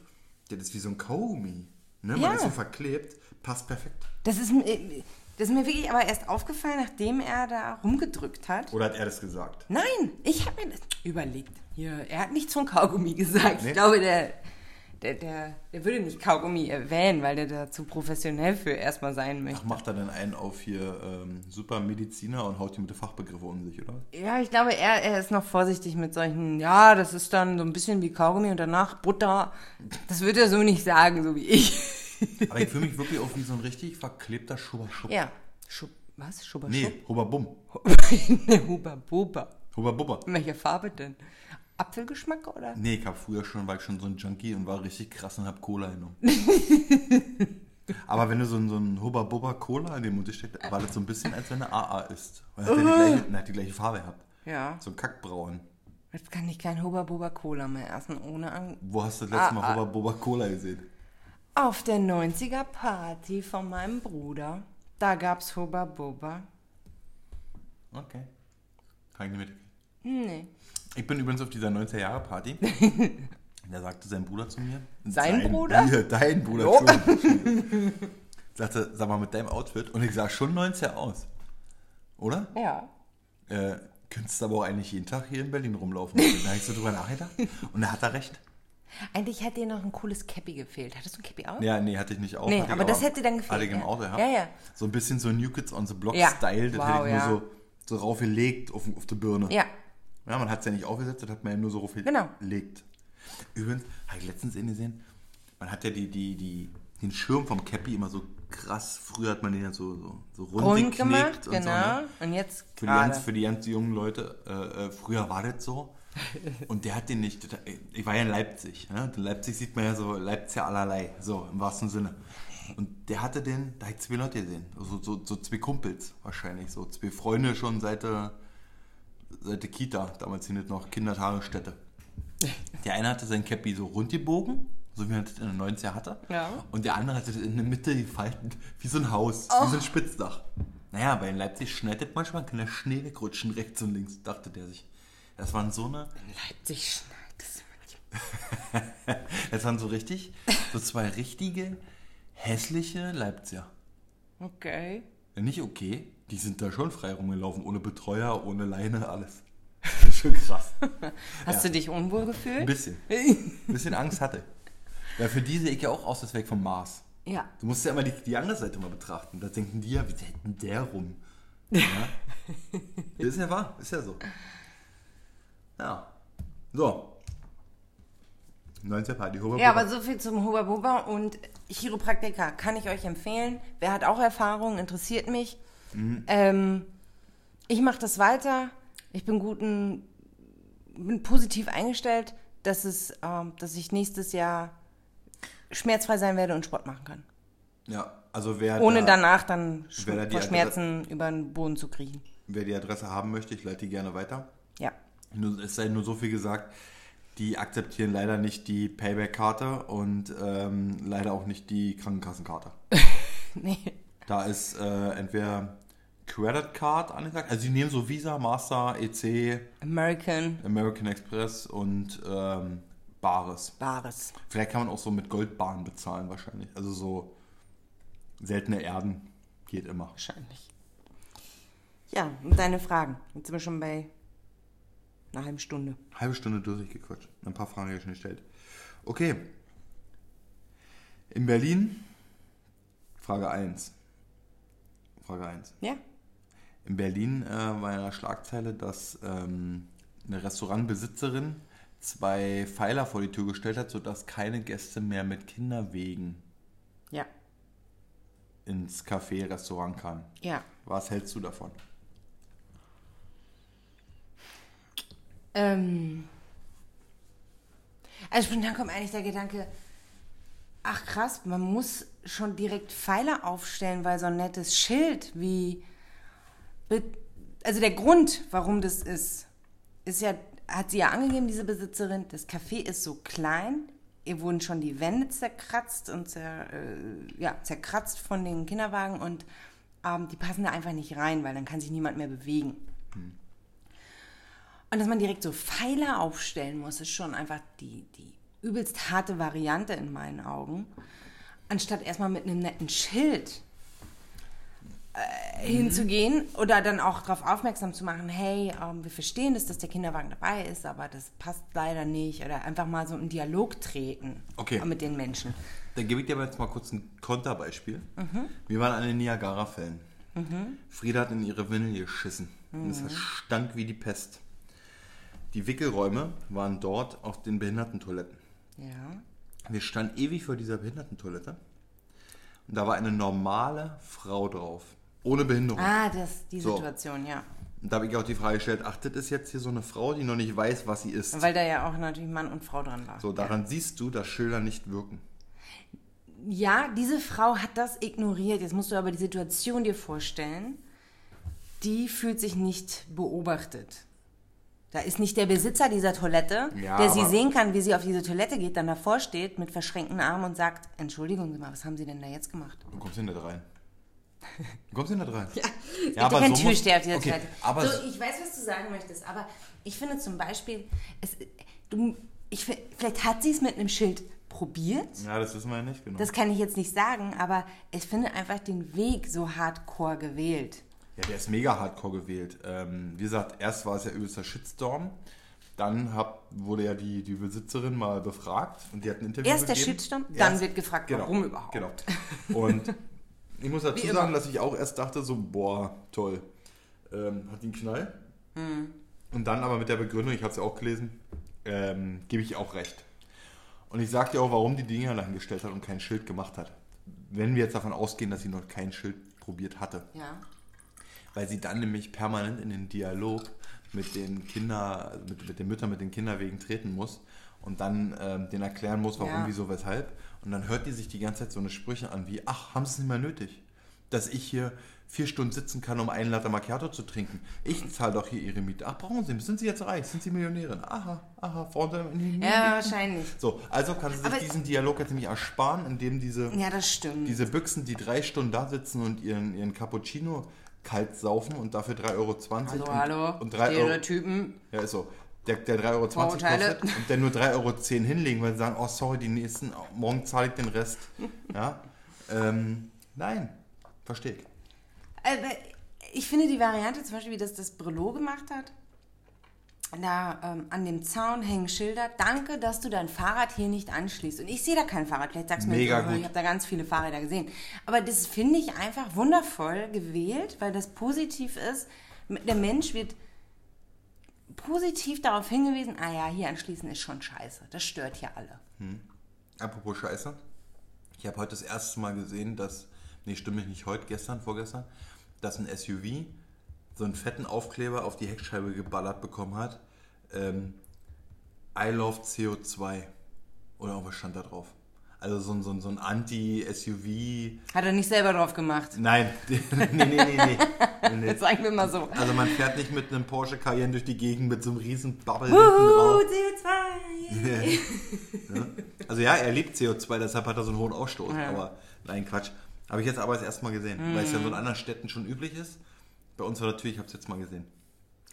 der ist wie so ein Kaugummi. Ne? Man Ja. ist so verklebt, passt perfekt. Das ist, mir- das ist mir wirklich aber erst aufgefallen, nachdem er da rumgedrückt hat. Oder hat er das gesagt? Nein, ich habe mir das überlegt. Hier, er hat nichts von Kaugummi gesagt. Nee. Ich glaube, der, der, der, der würde nicht Kaugummi erwähnen, weil der da zu professionell für erstmal sein möchte. Ach, macht er dann einen auf hier ähm, super Mediziner und haut die mit den Fachbegriffen um sich, oder? Ja, ich glaube, er, er ist noch vorsichtig mit solchen, ja, das ist dann so ein bisschen wie Kaugummi und danach Butter. Das würde er so nicht sagen, so wie ich. Aber ich fühle mich wirklich auch wie so ein richtig verklebter Schubber-Schub. Ja, Schub. Was? Schubba Nee, Hubba-Bum. Schub? ne, Huba Buba. Hubba-Bubba. In welcher Farbe denn? Apfelgeschmack oder? Nee, ich hab früher schon, war ich schon so ein Junkie und war richtig krass und hab Cola genommen. Aber wenn du so, ein- so ein Hubba Cola in den Mund steckst, war das so ein bisschen, als wenn eine AA ist. Weil hat ja die gleiche, na, hat die gleiche Farbe gehabt. Ja. So ein Kackbraun. Jetzt kann ich kein Huba Buba Cola mehr essen, ohne an Wo hast du das letzte Mal Hubba Bubba Cola gesehen? Auf der 90er Party von meinem Bruder. Da gab's Huba Buba. Okay. Kann ich nicht mit. Nee. Ich bin übrigens auf dieser 90er Jahre Party. da sagte sein Bruder zu mir. Sein Bruder? Ja, dein Bruder. Jo. Entschuldigung. sagte, sag mal, mit deinem Outfit. Und ich sah schon 90er aus. Oder? Ja. Äh, könntest du aber auch eigentlich jeden Tag hier in Berlin rumlaufen. da habe ich so drüber nachgedacht. Und da hat er recht. Eigentlich hätte dir noch ein cooles Cappy gefehlt. Hattest du ein Cappy auch? Ja, nee, hatte ich nicht auch. Nee, hatte aber das hätte dann gefehlt, Hatte ich im ja. Auto, ja. Ja, ja. So ein bisschen so New Kids on the Block Ja. Style. Das Wow, hätte ich ja. nur so, so raufgelegt auf, auf die Birne. Ja. Ja, man hat es ja nicht aufgesetzt, das hat man ja nur so raufgelegt. Genau. Übrigens, habe ich letztens in gesehen, man hat ja die, die, die, den Schirm vom Cappy immer so krass, früher hat man den ja so, so, so rund, Rund gemacht, und genau. so. Ne? Und jetzt Für die, ganz, für die ganz jungen Leute, äh, äh, früher war das so. Und der hat den nicht, ich war ja in Leipzig. Ne? In Leipzig sieht man ja so Leipzig allerlei, so im wahrsten Sinne. Und der hatte den, da habe ich zwei Leute gesehen, so, so, so zwei Kumpels wahrscheinlich, so zwei Freunde schon seit der, seit der Kita, damals hieß es noch Kindertagesstätte. Der eine hatte sein Cappy so rund gebogen, so wie man das in den 90er hatte. Ja. Und der andere hatte das in der Mitte gefalten, wie so ein Haus, Oh. wie so ein Spitzdach. Naja, bei Leipzig schneidet manchmal, kann der Schnee wegrutschen, rechts und links, dachte der sich. Das waren so eine, Leipzig schneit es manchmal. das waren so richtig, so zwei richtige, hässliche Leipziger. Okay. Ja, Nicht okay, die sind da schon frei rumgelaufen, ohne Betreuer, ohne Leine, alles. Das ist schon krass. Hast du dich unwohl Ein gefühlt? bisschen. Ein bisschen Angst hatte. Weil für die sehe ich ja auch aus, als wäre ich vom Mars. Ja. Du musst ja immer die, die andere Seite mal betrachten. Da denken die ja, wie hält denn der rum? Ja? ist ja wahr, ist ja so. Ja. So. 19 Party, Huber Ja, aber so viel zum Huba Buba und Chiropraktiker kann ich euch empfehlen. Wer hat auch Erfahrung, interessiert mich. Ähm, ich mache das weiter. Ich bin guten, bin positiv eingestellt, dass es, ähm, dass ich nächstes Jahr schmerzfrei sein werde und Sport machen kann. Ja, also wer, Ohne da, danach dann wer da vor Schmerzen über den Boden zu kriechen. wer die Adresse haben möchte, ich leite die gerne weiter. Ja. Es sei nur so viel gesagt, die akzeptieren leider nicht die Payback-Karte und ähm, leider auch nicht die Krankenkassenkarte. Nee. Da ist äh, entweder Credit Card angesagt, also sie nehmen so Visa, Master, EC, American American Express und ähm, Bares. Bares. Vielleicht kann man auch so mit Goldbahn bezahlen wahrscheinlich. Also so seltene Erden geht immer. Wahrscheinlich. Ja, und deine Fragen. Jetzt sind wir schon bei einer halben Stunde. Halbe Stunde durchgequatscht. Ein paar Fragen habe ich schon gestellt. Okay. In Berlin, Frage 1. Frage 1. Ja? In Berlin äh, war in der Schlagzeile, dass ähm, eine Restaurantbesitzerin zwei Pfeiler vor die Tür gestellt hat, sodass keine Gäste mehr mit Kinderwegen Ja. ins Café, Restaurant kamen. Ja. Was hältst du davon? Ähm. Also spontan kommt eigentlich der Gedanke, ach krass, man muss schon direkt Pfeiler aufstellen, weil so ein nettes Schild wie. Also der Grund, warum das ist, ist ja, hat sie ja angegeben, diese Besitzerin, das Café ist so klein, ihr wurden schon die Wände zerkratzt und zer, äh, ja, zerkratzt von den Kinderwagen und ähm, die passen da einfach nicht rein, weil dann kann sich niemand mehr bewegen. Und dass man direkt so Pfeiler aufstellen muss, ist schon einfach die, die übelst harte Variante in meinen Augen. Anstatt erstmal mit einem netten Schild äh, hinzugehen oder dann auch darauf aufmerksam zu machen, hey, ähm, wir verstehen das, dass der Kinderwagen dabei ist, aber das passt leider nicht. Oder einfach mal so in Dialog treten Okay. mit den Menschen. Dann gebe ich dir aber jetzt mal kurz ein Konterbeispiel. Wir waren an den Niagara-Fällen. Frieda hat in ihre Windel geschissen. Und es stank wie die Pest. Die Wickelräume waren dort auf den Behindertentoiletten. Ja. Wir standen ewig vor dieser Behindertentoilette. Und da war eine normale Frau drauf. ohne Behinderung. Ah, das, die So. Situation, ja. Und da habe ich auch die Frage gestellt, ach, das ist jetzt hier so eine Frau, die noch nicht weiß, was sie ist. Weil da ja auch natürlich Mann und Frau dran war. So, daran siehst du, dass Schilder nicht wirken. Ja, diese Frau hat das ignoriert. Jetzt musst du aber die Situation dir vorstellen. Die fühlt sich nicht beobachtet. Da ist nicht der Besitzer dieser Toilette, Ja, der sie aber- sehen kann, wie sie auf diese Toilette geht, dann davor steht mit verschränkten Armen und sagt, Entschuldigung Sie mal, was haben Sie denn da jetzt gemacht? Du kommst hin da rein. Du kommst hin da rein. Ja, ja keinen muss- Türsteher auf dieser okay, Toilette. aber so, ich weiß, was du sagen möchtest, aber ich finde zum Beispiel, es, du, ich, vielleicht hat sie es mit einem Schild probiert. ja, das wissen wir ja nicht genau. Das kann ich jetzt nicht sagen, aber ich finde einfach den Weg so hardcore gewählt. Ja, der ist mega hardcore gewählt. Ähm, wie gesagt, erst war es ja übelster Shitstorm. Dann hab, wurde ja die, die Besitzerin mal befragt und die hat ein Interview Erst der gegeben. Shitstorm, dann wird gefragt, genau, warum überhaupt. Genau. Und ich muss dazu sagen, dass ich auch erst dachte, so, boah, toll. Ähm, hat einen Knall? Hm. Und dann aber mit der Begründung, ich habe es ja auch gelesen, ähm, gebe ich auch recht. Und ich sage dir auch, warum die Dinger dahingestellt hat und kein Schild gemacht hat. Wenn wir jetzt davon ausgehen, dass sie noch kein Schild probiert hatte Ja. Weil sie dann nämlich permanent in den Dialog mit den Kinder, also mit, mit den Müttern, mit den Kinderwegen treten muss und dann ähm, denen erklären muss, warum, Ja. wieso, weshalb. Und dann hört die sich die ganze Zeit so eine Sprüche an wie, ach, haben sie es nicht mehr nötig, dass ich hier vier Stunden sitzen kann, um einen Latte Macchiato zu trinken. Ich zahle doch hier ihre Miete. Ach, brauchen sie, sind sie jetzt reich, sind sie Millionärin? Aha, aha, Freunde. Ja, wahrscheinlich. So, also kann sie sich Aber- diesen Dialog jetzt nämlich ersparen, indem diese Ja, das stimmt. diese Büchsen, die drei Stunden da sitzen und ihren, ihren Cappuccino kalt saufen und dafür 3,20 Euro. hallo, und, hallo. Und 3 Euro, Stereotypen. ja, ist so. Der, der 3,20 Euro kostet und der nur 3,10 Euro hinlegen, weil sie sagen, oh sorry, die nächsten, morgen zahle ich den Rest. Ja? Ähm, nein, verstehe ich. Aber ich finde die Variante, zum Beispiel, wie das das Brillo gemacht hat, da ähm, an dem Zaun hängen Schilder, danke, dass du dein Fahrrad hier nicht anschließt. Und ich sehe da kein Fahrrad, vielleicht sagst du mir, Mega gut. ich habe da ganz viele Fahrräder gesehen. Aber das finde ich einfach wundervoll gewählt, weil das positiv ist. Der Mensch wird positiv darauf hingewiesen, ah ja, hier anschließen ist schon scheiße. Das stört hier alle. Apropos Scheiße. Ich habe heute das erste Mal gesehen, dass, nee, stimmt nicht heute, gestern, vorgestern, dass ein SUV so einen fetten Aufkleber auf die Heckscheibe geballert bekommen hat. Ähm, I love CO2. Oder irgendwas stand da drauf. Also so ein, so ein, so ein Anti-SUV. Hat er nicht selber drauf gemacht. Nein, nee, nee, nee, nee. nee, nee. Sagen wir mal so. Also man fährt nicht mit einem Porsche Cayenne durch die Gegend mit so einem riesen Bubble drauf. Uh, CO2. Also ja, er liebt CO2, deshalb hat er so einen hohen Ausstoß. Ja. Aber nein, Quatsch. Habe ich jetzt aber das erste Mal gesehen, weil es ja so in anderen Städten schon üblich ist. Bei uns war natürlich, ich habe es jetzt mal gesehen.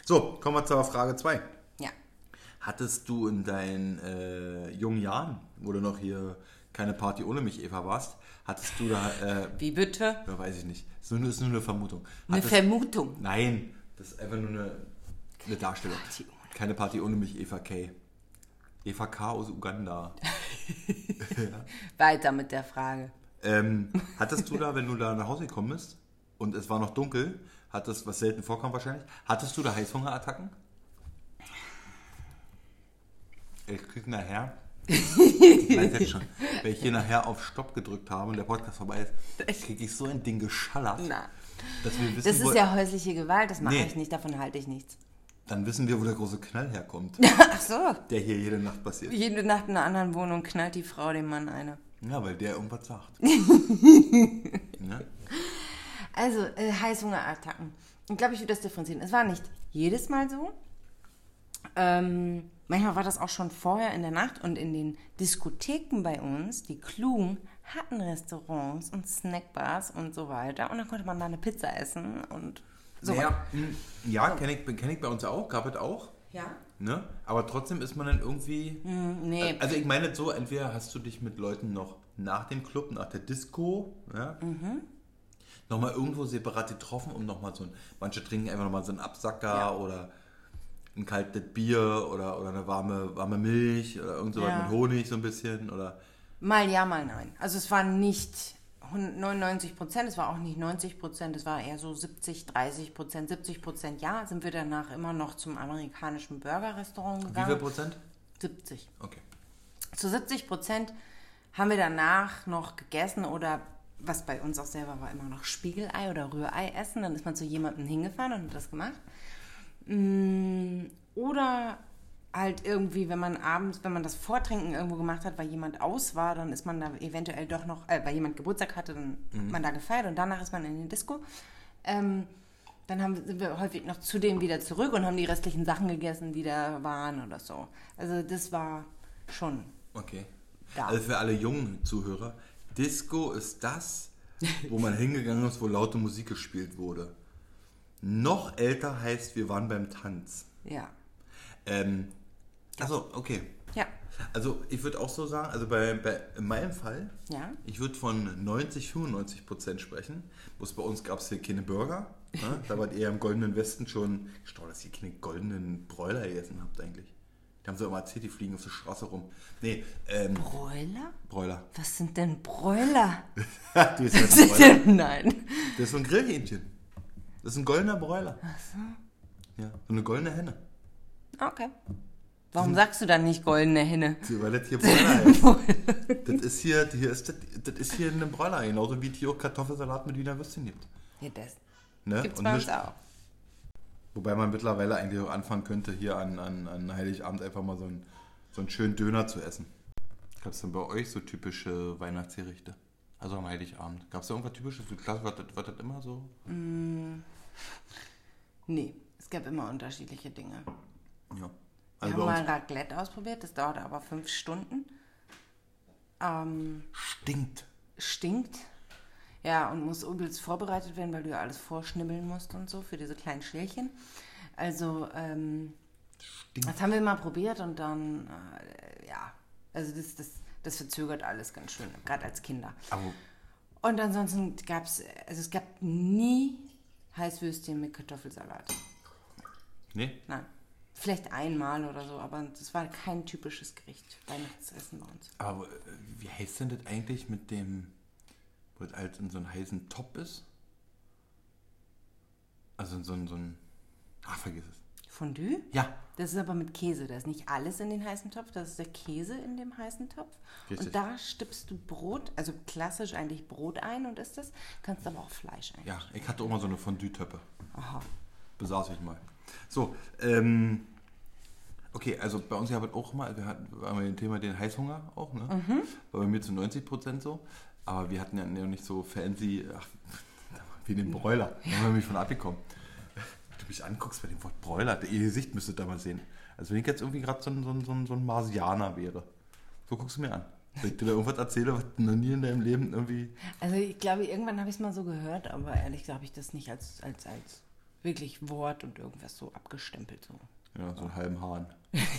So, kommen wir zur Frage 2. Ja. Hattest du in deinen äh, jungen Jahren, wo du noch hier keine Party ohne mich, Eva, warst, hattest du da, äh, Wie bitte? ja, weiß ich nicht, ist nur, ist nur eine Vermutung. Eine Hattest, Vermutung. Nein, das ist einfach nur eine, eine Darstellung. Party Keine Party ohne mich, Eva K. Eva K. aus Uganda. Weiter mit der Frage. Ähm, hattest du da, wenn du da nach Hause gekommen bist und es war noch dunkel, hattest, was selten vorkommt wahrscheinlich, hattest du da Heißhungerattacken? Ich krieg nachher, ich weiß jetzt schon, wenn ich hier nachher auf Stopp gedrückt habe und der Podcast vorbei ist, krieg ich so ein Ding geschallert, Na. dass wir wissen, Das wo, ist ja häusliche Gewalt, das mache Nee. ich nicht, davon halte ich nichts. dann wissen wir, wo der große Knall herkommt, Ach so. der hier jede Nacht passiert. Jede Nacht in einer anderen Wohnung knallt die Frau dem Mann eine. Ja, weil der irgendwas sagt. ja? Also, äh, Heißhungerattacken. Ich glaube, ich würde das differenzieren. Es war nicht jedes Mal so. Ähm, manchmal war das auch schon vorher in der Nacht und in den Diskotheken bei uns, die klugen, hatten Restaurants und Snackbars und so weiter. Und dann konnte man da eine Pizza essen und so. Ja, hm, ja kenne ich, kenn ich bei uns auch, gab es auch. Ja? Ne? Aber trotzdem ist man dann irgendwie. Hm, nee. Also ich meine so, entweder hast du dich mit Leuten noch nach dem Club, nach der Disco, ja, Mhm. Nochmal irgendwo separat getroffen, um nochmal so ein. Manche trinken einfach nochmal so einen Absacker Ja. oder ein kaltes Bier oder, oder eine warme, warme Milch oder irgend so was Ja. mit Honig so ein bisschen oder. Mal ja, mal nein. Also es war nicht 99 Prozent, es war auch nicht 90 Prozent, es war eher so 70, 30 Prozent, 70 Prozent ja. Sind wir danach immer noch zum amerikanischen Burger-Restaurant Wie gegangen. viel Prozent? 70. Okay. Zu 70 Prozent haben wir danach noch gegessen oder was bei uns auch selber war, immer noch Spiegelei oder Rührei essen. Dann ist man zu jemandem hingefahren und hat das gemacht. Mm, Oder halt irgendwie, wenn man abends, wenn man das Vortrinken irgendwo gemacht hat, weil jemand aus war, dann ist man da eventuell doch noch, äh, weil jemand Geburtstag hatte, dann hat man da gefeiert und danach ist man in den Disco. Ähm, dann haben, sind wir häufig noch zudem wieder zurück und haben die restlichen Sachen gegessen, die da waren oder so. Also das war schon Okay. da. Also für alle jungen Zuhörer, Disco ist das, wo man hingegangen ist, wo laute Musik gespielt wurde. Noch älter heißt, wir waren beim Tanz. ja. Ähm, also, okay. Ja. Also ich würde auch so sagen, also bei, bei in meinem Fall, Ja. ich würde von 90, 95 Prozent sprechen. Bloß bei uns gab es hier keine Burger. Ne? Da wart ihr im Goldenen Westen schon, ich glaube, dass ihr keine goldenen Bräuler gegessen habt eigentlich. Die haben so immer erzählt, die fliegen auf der Straße rum. Nee, ähm, Bräuler? Bräuler. Was sind denn Bräuler? die ist Was ein sind denn? Nein. Das ist so ein Grillhähnchen. Das ist ein goldener Bräuler. Ach so. Ja, so eine goldene Henne. Okay. Warum sagst du dann nicht goldene Henne? Weil das hier Bräuler heißt. das ist hier, hier ist das, das ist hier eine Bräuler, genauso wie es hier auch Kartoffelsalat mit Wiener Würstchen gibt. Ja, das Ne? gibt's Und bei uns auch. Wobei man mittlerweile eigentlich auch anfangen könnte, hier an, an, an Heiligabend einfach mal so einen, so einen schönen Döner zu essen. Gab es denn bei euch so typische Weihnachtsgerichte? Also am Heiligabend. Gab es da irgendwas typisches? War das, war das immer so? Nee, es gab immer unterschiedliche Dinge. Ja. Wir Also haben bei mal uns Raclette ausprobiert, das dauerte aber fünf Stunden. Ähm, stinkt. stinkt. Ja, und muss übelst vorbereitet werden, weil du ja alles vorschnibbeln musst und so für diese kleinen Schälchen. Also, ähm, Stinkt. das haben wir mal probiert und dann, äh, ja, also das, das, das verzögert alles ganz schön, gerade als Kinder. Aber Und ansonsten gab es, also es gab nie Heißwürstchen mit Kartoffelsalat. nee, Nein. Vielleicht einmal oder so, aber das war kein typisches Gericht, Weihnachtsessen bei uns. Aber äh, wie heißt denn das eigentlich mit dem, wo das halt in so einem heißen Topf ist? Also in so ein, so ein, ach, vergiss es. Fondue? Ja, Das ist aber mit Käse. Da ist nicht alles in den heißen Topf, das ist der Käse in dem heißen Topf. Richtig. Und da stippst du Brot, also klassisch eigentlich Brot ein und isst das. Kannst aber auch Fleisch ein. ja, ich hatte auch mal so eine Fondue-Töppe. Aha. Besaß ich mal. So, ähm, okay, also bei uns ja halt auch mal, wir hatten haben wir ein Thema den Heißhunger auch, ne? War bei mir zu 90 Prozent so. Aber wir hatten ja noch nicht so fancy, ach, wie den Bräuler. Da haben wir nämlich von abgekommen. Wenn du mich anguckst bei dem Wort Bräuler, ihr Gesicht müsstet da mal sehen. Also wenn ich jetzt irgendwie gerade so ein, so, ein, so, ein, so ein Marsianer wäre. So guckst du mir an. Wenn ich dir da irgendwas erzähle, was noch nie in deinem Leben irgendwie. Also ich glaube, irgendwann habe ich es mal so gehört, aber ehrlich gesagt habe ich das nicht als, als, als wirklich Wort und irgendwas so abgestempelt. So. Ja, so einen halben Hahn.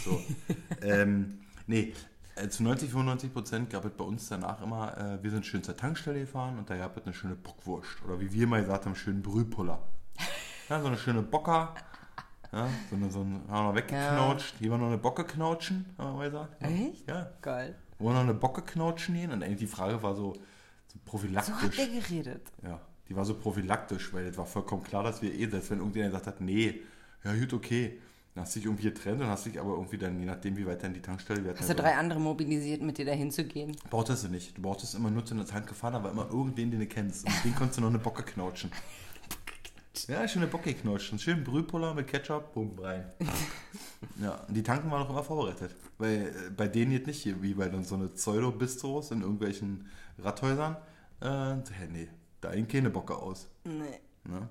So. ähm, nee, äh, zu 90, 95 Prozent gab es bei uns danach immer, äh, wir sind schön zur Tankstelle gefahren und da gab es eine schöne Bockwurst. Oder wie wir mal gesagt haben, schönen Brühpuller. Ja, so eine schöne Bocker. Ja, so eine, so ein, haben wir weggeknautscht. Hier war noch eine Bocke knautschen, haben wir mal gesagt. Ja. Echt? Ja. Geil. Wo wir noch eine Bocke knautschen gehen. Und eigentlich die Frage war so, so So hat prophylaktisch. er geredet. Ja, die war so prophylaktisch, weil es war vollkommen klar, dass wir eh, selbst wenn irgendjemand gesagt hat, nee, ja gut, okay, dann hast du dich irgendwie getrennt und hast dich aber irgendwie dann, je nachdem, wie weit dann die Tankstelle wird. Hast du drei andere mobilisiert, mit dir dahin zu gehen? Brauchtest du nicht. Du brauchtest immer nur zu einer Tank gefahren, aber immer irgendwen, den du kennst. Und dem konntest du noch eine Bocke knautschen. Ja, schöne Bocke knutschen. Schön Brühpuller mit Ketchup, bumm, rein. Ja, und die Tanken waren auch immer vorbereitet. Weil äh, bei denen jetzt nicht hier, wie bei dann so eine Pseudo-Bistros in irgendwelchen Radhäusern. Äh, hä, nee, da gehen keine Bocke aus. Nee. Ne?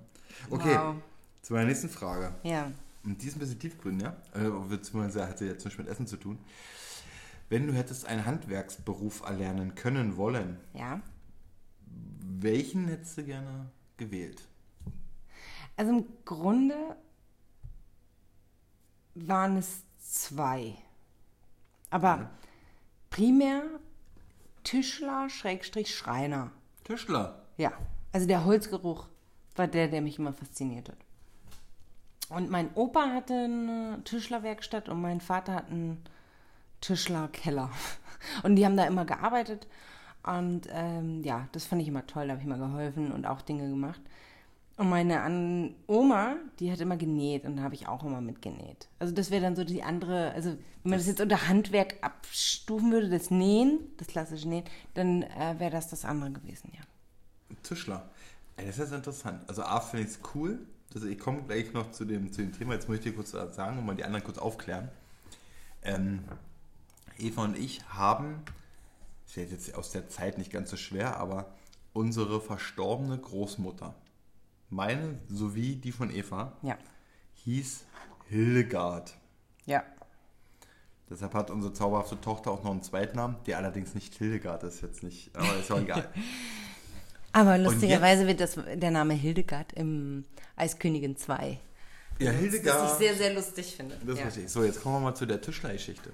Okay, Wow. zu meiner nächsten Frage. Ja. Und die ist ein bisschen tiefgründig, ja? Äh, beziehungsweise hat sie jetzt nicht mit Essen zu tun. Wenn du hättest einen Handwerksberuf erlernen können wollen, Ja. welchen hättest du gerne gewählt? Also im Grunde waren es zwei. Aber primär Tischler, Schrägstrich, Schreiner. Tischler. Ja, also der Holzgeruch war der, der mich immer fasziniert hat. Und mein Opa hatte eine Tischlerwerkstatt und mein Vater hat einen Tischlerkeller. Und die haben da immer gearbeitet. Und ähm, ja, das fand ich immer toll. Da habe ich immer geholfen und auch Dinge gemacht. Und meine An Oma, die hat immer genäht und da habe ich auch immer mitgenäht. Also das wäre dann so die andere, also wenn man das jetzt unter Handwerk abstufen würde, das Nähen, das klassische Nähen, dann äh, wäre das das andere gewesen, ja. Tischler. Das ist interessant. Also A finde ich es cool. Also ich komme gleich noch zu dem, zu dem Thema. Jetzt möchte ich kurz sagen und mal die anderen kurz aufklären. Ähm, Eva und ich haben, ist ja jetzt aus der Zeit nicht ganz so schwer, aber unsere verstorbene Großmutter, meine sowie die von Eva, Ja. hieß Hildegard. Ja. Deshalb hat unsere zauberhafte Tochter auch noch einen Zweitnamen, der allerdings nicht Hildegard ist jetzt nicht, aber ist auch egal. Aber lustigerweise wird das, der Name Hildegard im Eiskönigin 2. ja, Was ich Hildegard. sehr, sehr lustig finde. Das ja. richtig. So, jetzt kommen wir mal zu der Tischlergeschichte.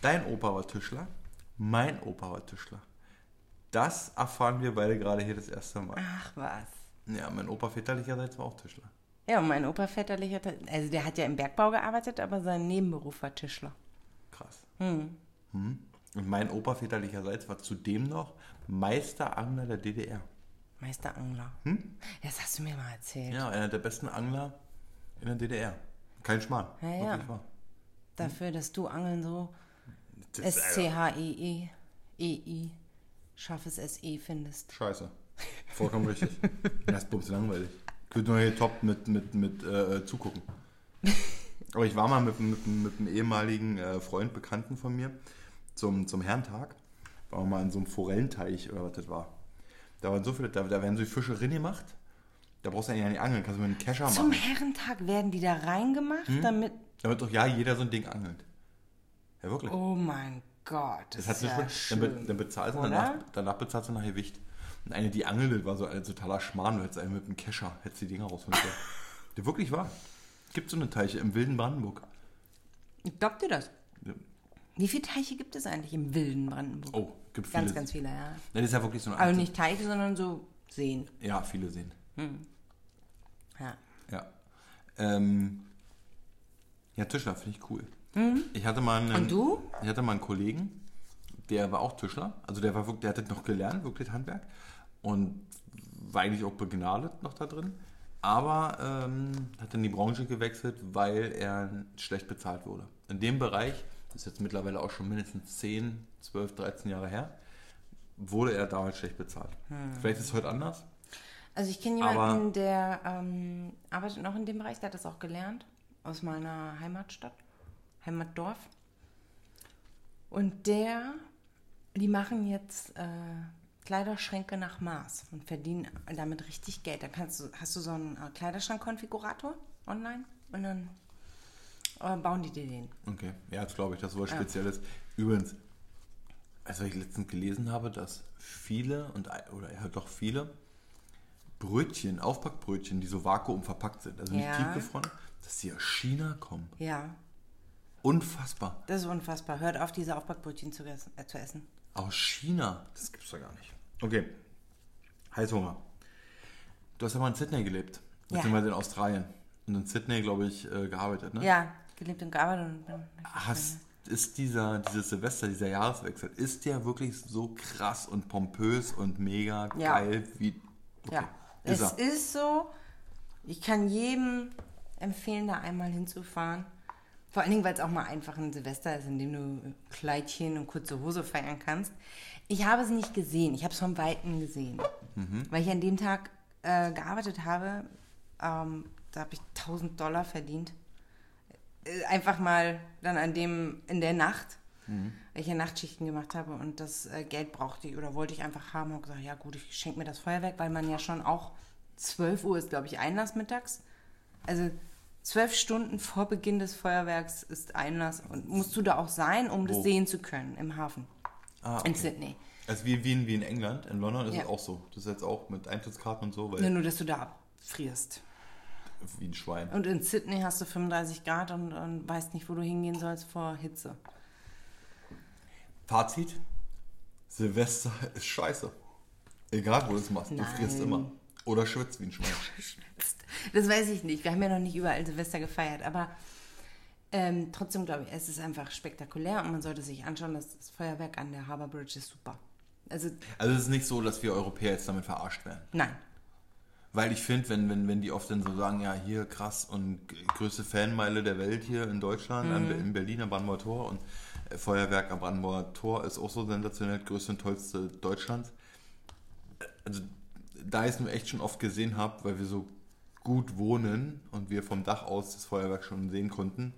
Dein Opa war Tischler, mein Opa war Tischler. Das erfahren wir beide gerade hier das erste Mal. Ach was. Ja, mein Opa väterlicherseits war auch Tischler. Ja, und mein Opa väterlicher, also der hat ja im Bergbau gearbeitet, aber sein Nebenberuf war Tischler. Krass. Hm. Und mein Opa väterlicherseits war zudem noch Meisterangler der DDR. Meisterangler. Das hast du mir mal erzählt. Hm? Ja, einer der besten Angler in der DDR. Kein Schmarrn. Ja, ja. Wahr. Dafür, dass du Angeln so S-C-H-E-E, E-I, scharfes S-E findest. Scheiße. Vollkommen richtig. Das ist bums langweilig. Könnte nur hier top mit, mit, mit äh, zugucken. Aber ich war mal mit, mit, mit einem ehemaligen äh, Freund, Bekannten von mir, zum, zum Herrentag. Waren wir mal in so einem Forellenteich oder was das war. Da waren so viele, da, da werden so die Fische drin gemacht. Da brauchst du eigentlich nicht angeln, kannst du mit einem Kescher Zum machen. Herrentag werden die da reingemacht, Hm? damit. Damit doch ja jeder so ein Ding angelt. Ja, wirklich. Oh mein Gott, das, Das ist ja dann, schön. be, dann bezahlst du danach, danach bezahlst du nach Gewicht. Und eine, die angelte, war so ein totaler Schmarrn. Du hättest einen mit einem Kescher, hättest die Dinger rausholen. Der wirklich war. Gibt so eine Teiche im wilden Brandenburg. Glaubt ihr das? Wie viele Teiche gibt es eigentlich im wilden Brandenburg? Oh, gibt viele. ganz, ganz viele, ja. Das ist ja wirklich so Aber alte- nicht Teiche, sondern so Seen. Ja, viele sehen. Ja. Ja. Ähm, ja, Tischler finde ich cool. Ich hatte mal einen, Mhm. Und du? Ich hatte mal einen Kollegen, der war auch Tischler. Also der war wirklich, der hat noch gelernt, wirklich Handwerk. Und war eigentlich auch begnadet noch da drin. Aber ähm, hat in die Branche gewechselt, weil er schlecht bezahlt wurde. In dem Bereich, das ist jetzt mittlerweile auch schon mindestens 10, 12, 13 Jahre her, wurde er damals schlecht bezahlt. Vielleicht ist es heute anders. Also ich kenne Aber- jemanden, der ähm, arbeitet noch in dem Bereich, der hat das auch gelernt, aus meiner Heimatstadt, Heimatdorf. Und der, die machen jetzt äh, Kleiderschränke nach Maß und verdienen damit richtig Geld. Da kannst du, hast du so einen äh, Kleiderschrankkonfigurator online und dann bauen die dir den. Okay, ja, das glaube ich, das ist was Spezielles. Übrigens, also ich letztens gelesen habe, dass viele und oder ja doch viele Brötchen, Aufpackbrötchen, die so vakuum verpackt sind, also nicht Ja. tiefgefroren, dass die aus China kommen. Ja, Unfassbar. das ist unfassbar. Hört auf, diese Aufbackbrötchen zu, essen- äh, zu essen. Aus China. Das gibt's doch gar nicht. Okay. Heißhunger. Du hast ja mal in Sydney gelebt. Ja. Beziehungsweise in Australien. Und in Sydney, glaube ich, äh, gearbeitet, ne? Ja, gelebt und gearbeitet und bin Hast, ist dieser, dieses Silvester, dieser Jahreswechsel, ist der wirklich so krass und pompös und mega Ja. geil wie. Okay. Ja, Ist es er. ist so. Ich kann jedem empfehlen, da einmal hinzufahren. Vor allen Dingen, weil es auch mal einfach ein Silvester ist, in dem du Kleidchen und kurze Hose feiern kannst. Ich habe es nicht gesehen. Ich habe es von Weitem gesehen. Mhm. Weil ich an dem Tag äh, gearbeitet habe. Ähm, da habe ich 1000 Dollar verdient. Äh, Einfach mal dann an dem, in der Nacht, Mhm. weil ich ja Nachtschichten gemacht habe und das äh, Geld brauchte ich oder wollte ich einfach haben und gesagt, ja gut, ich schenke mir das Feuerwerk, weil man ja schon auch 12 Uhr ist, glaube ich, Einlass mittags. Also zwölf Stunden vor Beginn des Feuerwerks ist Einlass und musst du da auch sein, um Wo? das sehen zu können im Hafen Ah, in okay. Sydney. Also wie, wie, in, wie in England, in London ist Ja. es auch so. Das ist jetzt auch mit Eintrittskarten und so, weil Ja, nur, dass du da abfrierst. Wie ein Schwein. Und in Sydney hast du 35 Grad und, und weißt nicht, wo du hingehen sollst vor Hitze. Fazit: Silvester ist scheiße. Egal, wo du es machst, du Nein. frierst immer. Oder schwitzt wie ein Schwein. Das weiß ich nicht. Wir haben ja noch nicht überall Silvester gefeiert, aber ähm, trotzdem glaube ich, es ist einfach spektakulär und man sollte sich anschauen, dass das Feuerwerk an der Harbour Bridge ist super. Also Also es ist nicht so, dass wir Europäer jetzt damit verarscht werden. nein, Weil ich finde, wenn, wenn, wenn die oft dann so sagen, ja, hier krass und größte Fanmeile der Welt hier in Deutschland, an, in Berlin am Brandenburger Tor und äh, Feuerwerk am Brandenburger Tor ist auch so sensationell, größte und tollste Deutschlands. Also da ich es nur echt schon oft gesehen habe, weil wir so gut wohnen und wir vom Dach aus das Feuerwerk schon sehen konnten,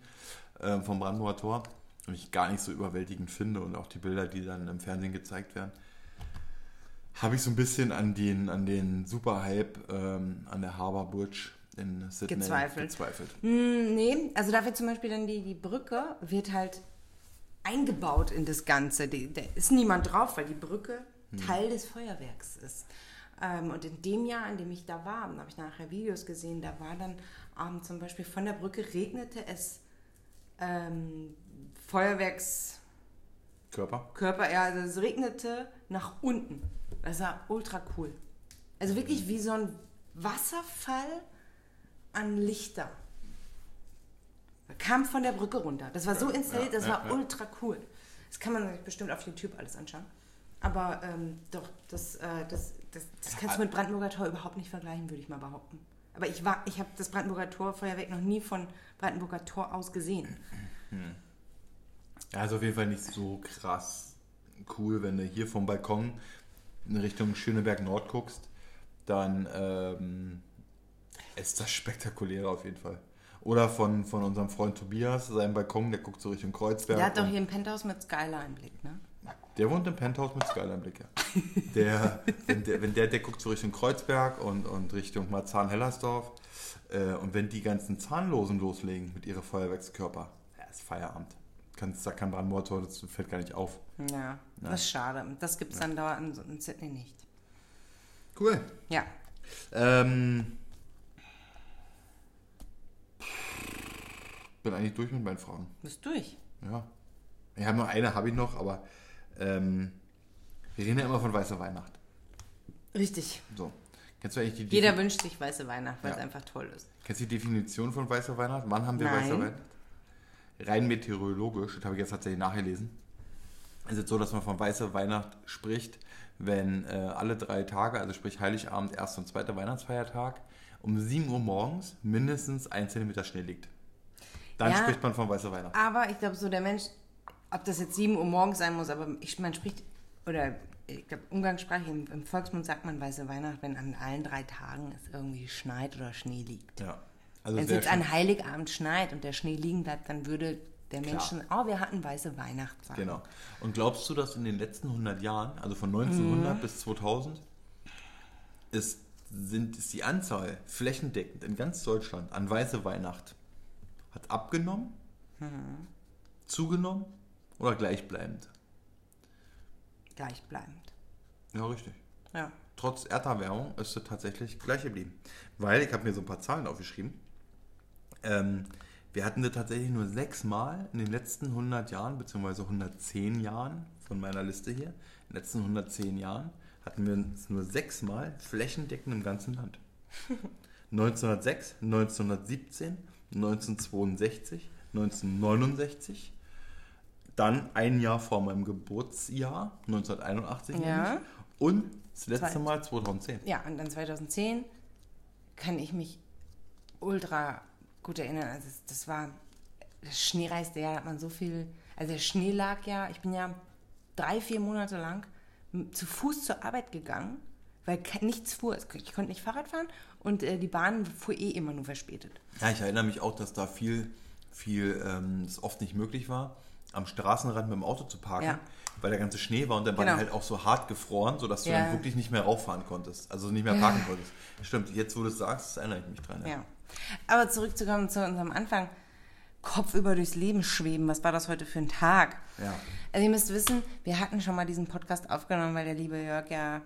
äh, vom Brandenburger Tor, und ich gar nicht so überwältigend finde und auch die Bilder, die dann im Fernsehen gezeigt werden, habe ich so ein bisschen an den, an den Superhype ähm, an der Harbour Bridge in Sydney Gezweifelt. gezweifelt. Hm, nee, also dafür zum Beispiel dann die, die Brücke wird halt eingebaut in das Ganze. Die, da ist niemand drauf, weil die Brücke Teil des Feuerwerks ist. Ähm, und in dem Jahr, in dem ich da war, da habe ich nachher Videos gesehen, da war dann ähm, zum Beispiel von der Brücke regnete es ähm, Feuerwerkskörper, Körper? ja, also es regnete nach unten. Das war ultra cool. Also wirklich wie so ein Wasserfall an Lichter. Kam von der Brücke runter. Das war so installiert, das war ultra cool. Das kann man sich bestimmt auf YouTube alles anschauen. Aber ähm, doch, das, äh, das, das, das kannst du mit Brandenburger Tor überhaupt nicht vergleichen, würde ich mal behaupten. Aber ich war, ich habe das Brandenburger Tor Feuerwerk noch nie von Brandenburger Tor aus gesehen. Ja, also auf jeden Fall nicht so krass cool, wenn du hier vom Balkon in Richtung Schöneberg Nord guckst, dann ähm, ist das spektakulärer auf jeden Fall. Oder von, von unserem Freund Tobias, seinem Balkon, der guckt so Richtung Kreuzberg. Der hat doch hier ein Penthouse mit Skyline-Blick, ne? Der wohnt im Penthouse mit Skyline-Blick, ja. Der, wenn der, wenn der, der guckt so Richtung Kreuzberg und, und Richtung Marzahn-Hellersdorf. Äh, und wenn die ganzen Zahnlosen loslegen mit ihren Feuerwerkskörper, ja, ist Feierabend. Kann Brandenburger Tor, das fällt gar nicht auf. Ja, das ist schade. Das gibt es dann da in, in Sydney nicht. Cool. Ja. Ähm, bin eigentlich durch mit meinen Fragen. Bist durch. Ja. Ich habe noch eine, habe ich noch, aber ähm, wir reden ja immer von weißer Weihnacht. Richtig. So. Kennst du eigentlich die Jeder Defi- wünscht sich weiße Weihnacht, weil Ja. es einfach toll ist. Kennst du die Definition von weißer Weihnacht? Wann haben wir Nein. weiße Weihnacht? Rein meteorologisch, das habe ich jetzt tatsächlich nachgelesen. Es ist so, dass man von weißer Weihnacht spricht, wenn äh, alle drei Tage, also sprich Heiligabend, erster und zweiter Weihnachtsfeiertag, um 7 Uhr morgens mindestens ein Zentimeter Schnee liegt. Dann Ja. spricht man von weißer Weihnacht. Aber ich glaube, so der Mensch, ob das jetzt 7 Uhr morgens sein muss, aber ich, man spricht, oder ich glaube, umgangssprachlich, im, im Volksmund sagt man weiße Weihnacht, wenn an allen drei Tagen es irgendwie schneit oder Schnee liegt. Ja. Also wenn es jetzt schön. an Heiligabend schneit und der Schnee liegen bleibt, dann würde der Klar. Menschen, oh, wir hatten weiße Weihnacht sagen. Genau. Und glaubst du, dass in den letzten 100 Jahren, also von 1900 Mhm. bis 2000, ist, sind, ist die Anzahl flächendeckend in ganz Deutschland an weiße Weihnacht hat abgenommen, Mhm. zugenommen oder gleichbleibend? Gleichbleibend. Ja, richtig. Ja. Trotz Erderwärmung ist es tatsächlich gleich geblieben. Weil, ich habe mir so ein paar Zahlen aufgeschrieben, ähm, wir hatten das tatsächlich nur sechsmal in den letzten 100 Jahren, beziehungsweise 110 Jahren von meiner Liste hier, in den letzten 110 Jahren hatten wir es nur sechsmal flächendeckend im ganzen Land. 1906, 1917, 1962, 1969, dann ein Jahr vor meinem Geburtsjahr, 1981 Ja. nämlich, und das letzte Mal 2010. Ja, und dann 2010 kann ich mich ultra gut erinnern. Also das, war das schneereichste Jahr, da hat man so viel. Also der Schnee lag ja, ich bin ja drei, vier Monate lang zu Fuß zur Arbeit gegangen, weil nichts fuhr. Ich konnte nicht Fahrrad fahren und äh, die Bahn fuhr eh immer nur verspätet. Ja, ich erinnere mich auch, dass da viel, viel, ähm, das oft nicht möglich war, am Straßenrand mit dem Auto zu parken, Ja. weil der ganze Schnee war und dann war Genau. halt auch so hart gefroren, sodass du Ja. dann wirklich nicht mehr rauffahren konntest, also nicht mehr parken konntest. Stimmt, jetzt wo du es sagst, erinnere ich mich dran. Ja. Aber zurückzukommen zu unserem Anfang. Kopf über durchs Leben schweben. Was war das heute für ein Tag? Ja. Also ihr müsst wissen, wir hatten schon mal diesen Podcast aufgenommen, weil der liebe Jörg ja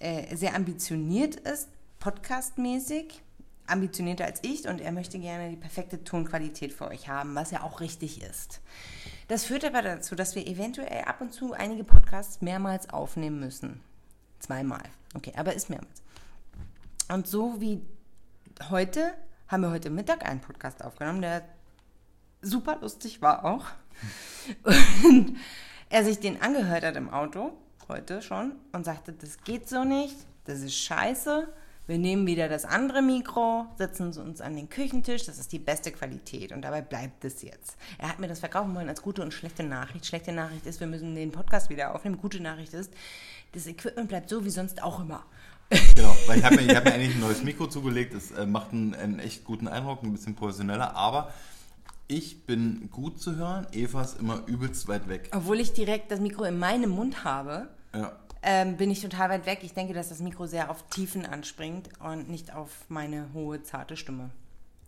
äh, sehr ambitioniert ist, podcastmäßig. Ambitionierter als ich und er möchte gerne die perfekte Tonqualität für euch haben, was ja auch richtig ist. Das führt aber dazu, dass wir eventuell ab und zu einige Podcasts mehrmals aufnehmen müssen. Zweimal. Okay, aber ist mehrmals. Und so wie heute haben wir heute Mittag einen Podcast aufgenommen, der super lustig war auch. Und er sich den angehört hat im Auto, heute schon, und sagte, das geht so nicht, das ist scheiße. Wir nehmen wieder das andere Mikro, setzen uns an den Küchentisch, das ist die beste Qualität und dabei bleibt es jetzt. Er hat mir das verkaufen wollen als gute und schlechte Nachricht. Schlechte Nachricht ist, wir müssen den Podcast wieder aufnehmen. Gute Nachricht ist, das Equipment bleibt so wie sonst auch immer. Genau, weil ich habe mir, hab mir eigentlich ein neues Mikro zugelegt. Es äh, macht einen, einen echt guten Eindruck, ein bisschen professioneller, aber ich bin gut zu hören. Eva ist immer übelst weit weg. Obwohl ich direkt das Mikro in meinem Mund habe, Ja. ähm, bin ich total weit weg. Ich denke, dass das Mikro sehr auf Tiefen anspringt und nicht auf meine hohe, zarte Stimme.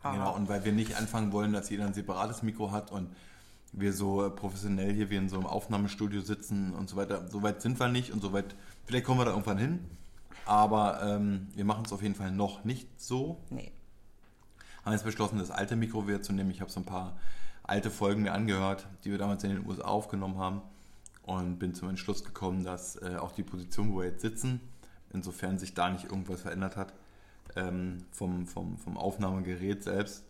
Ah. Genau, und weil wir nicht anfangen wollen, dass jeder ein separates Mikro hat und wir so äh, professionell hier wie in so einem Aufnahmestudio sitzen und so weiter. So weit sind wir nicht und so weit, vielleicht kommen wir da irgendwann hin, aber ähm, wir machen es auf jeden Fall noch nicht so. Nee. Haben jetzt beschlossen, das alte Mikro wieder zu nehmen. Ich habe so ein paar alte Folgen mir angehört, die wir damals in den USA aufgenommen haben und bin zum Entschluss gekommen, dass äh, auch die Position, wo wir jetzt sitzen, insofern sich da nicht irgendwas verändert hat, ähm, vom, vom, vom Aufnahmegerät selbst,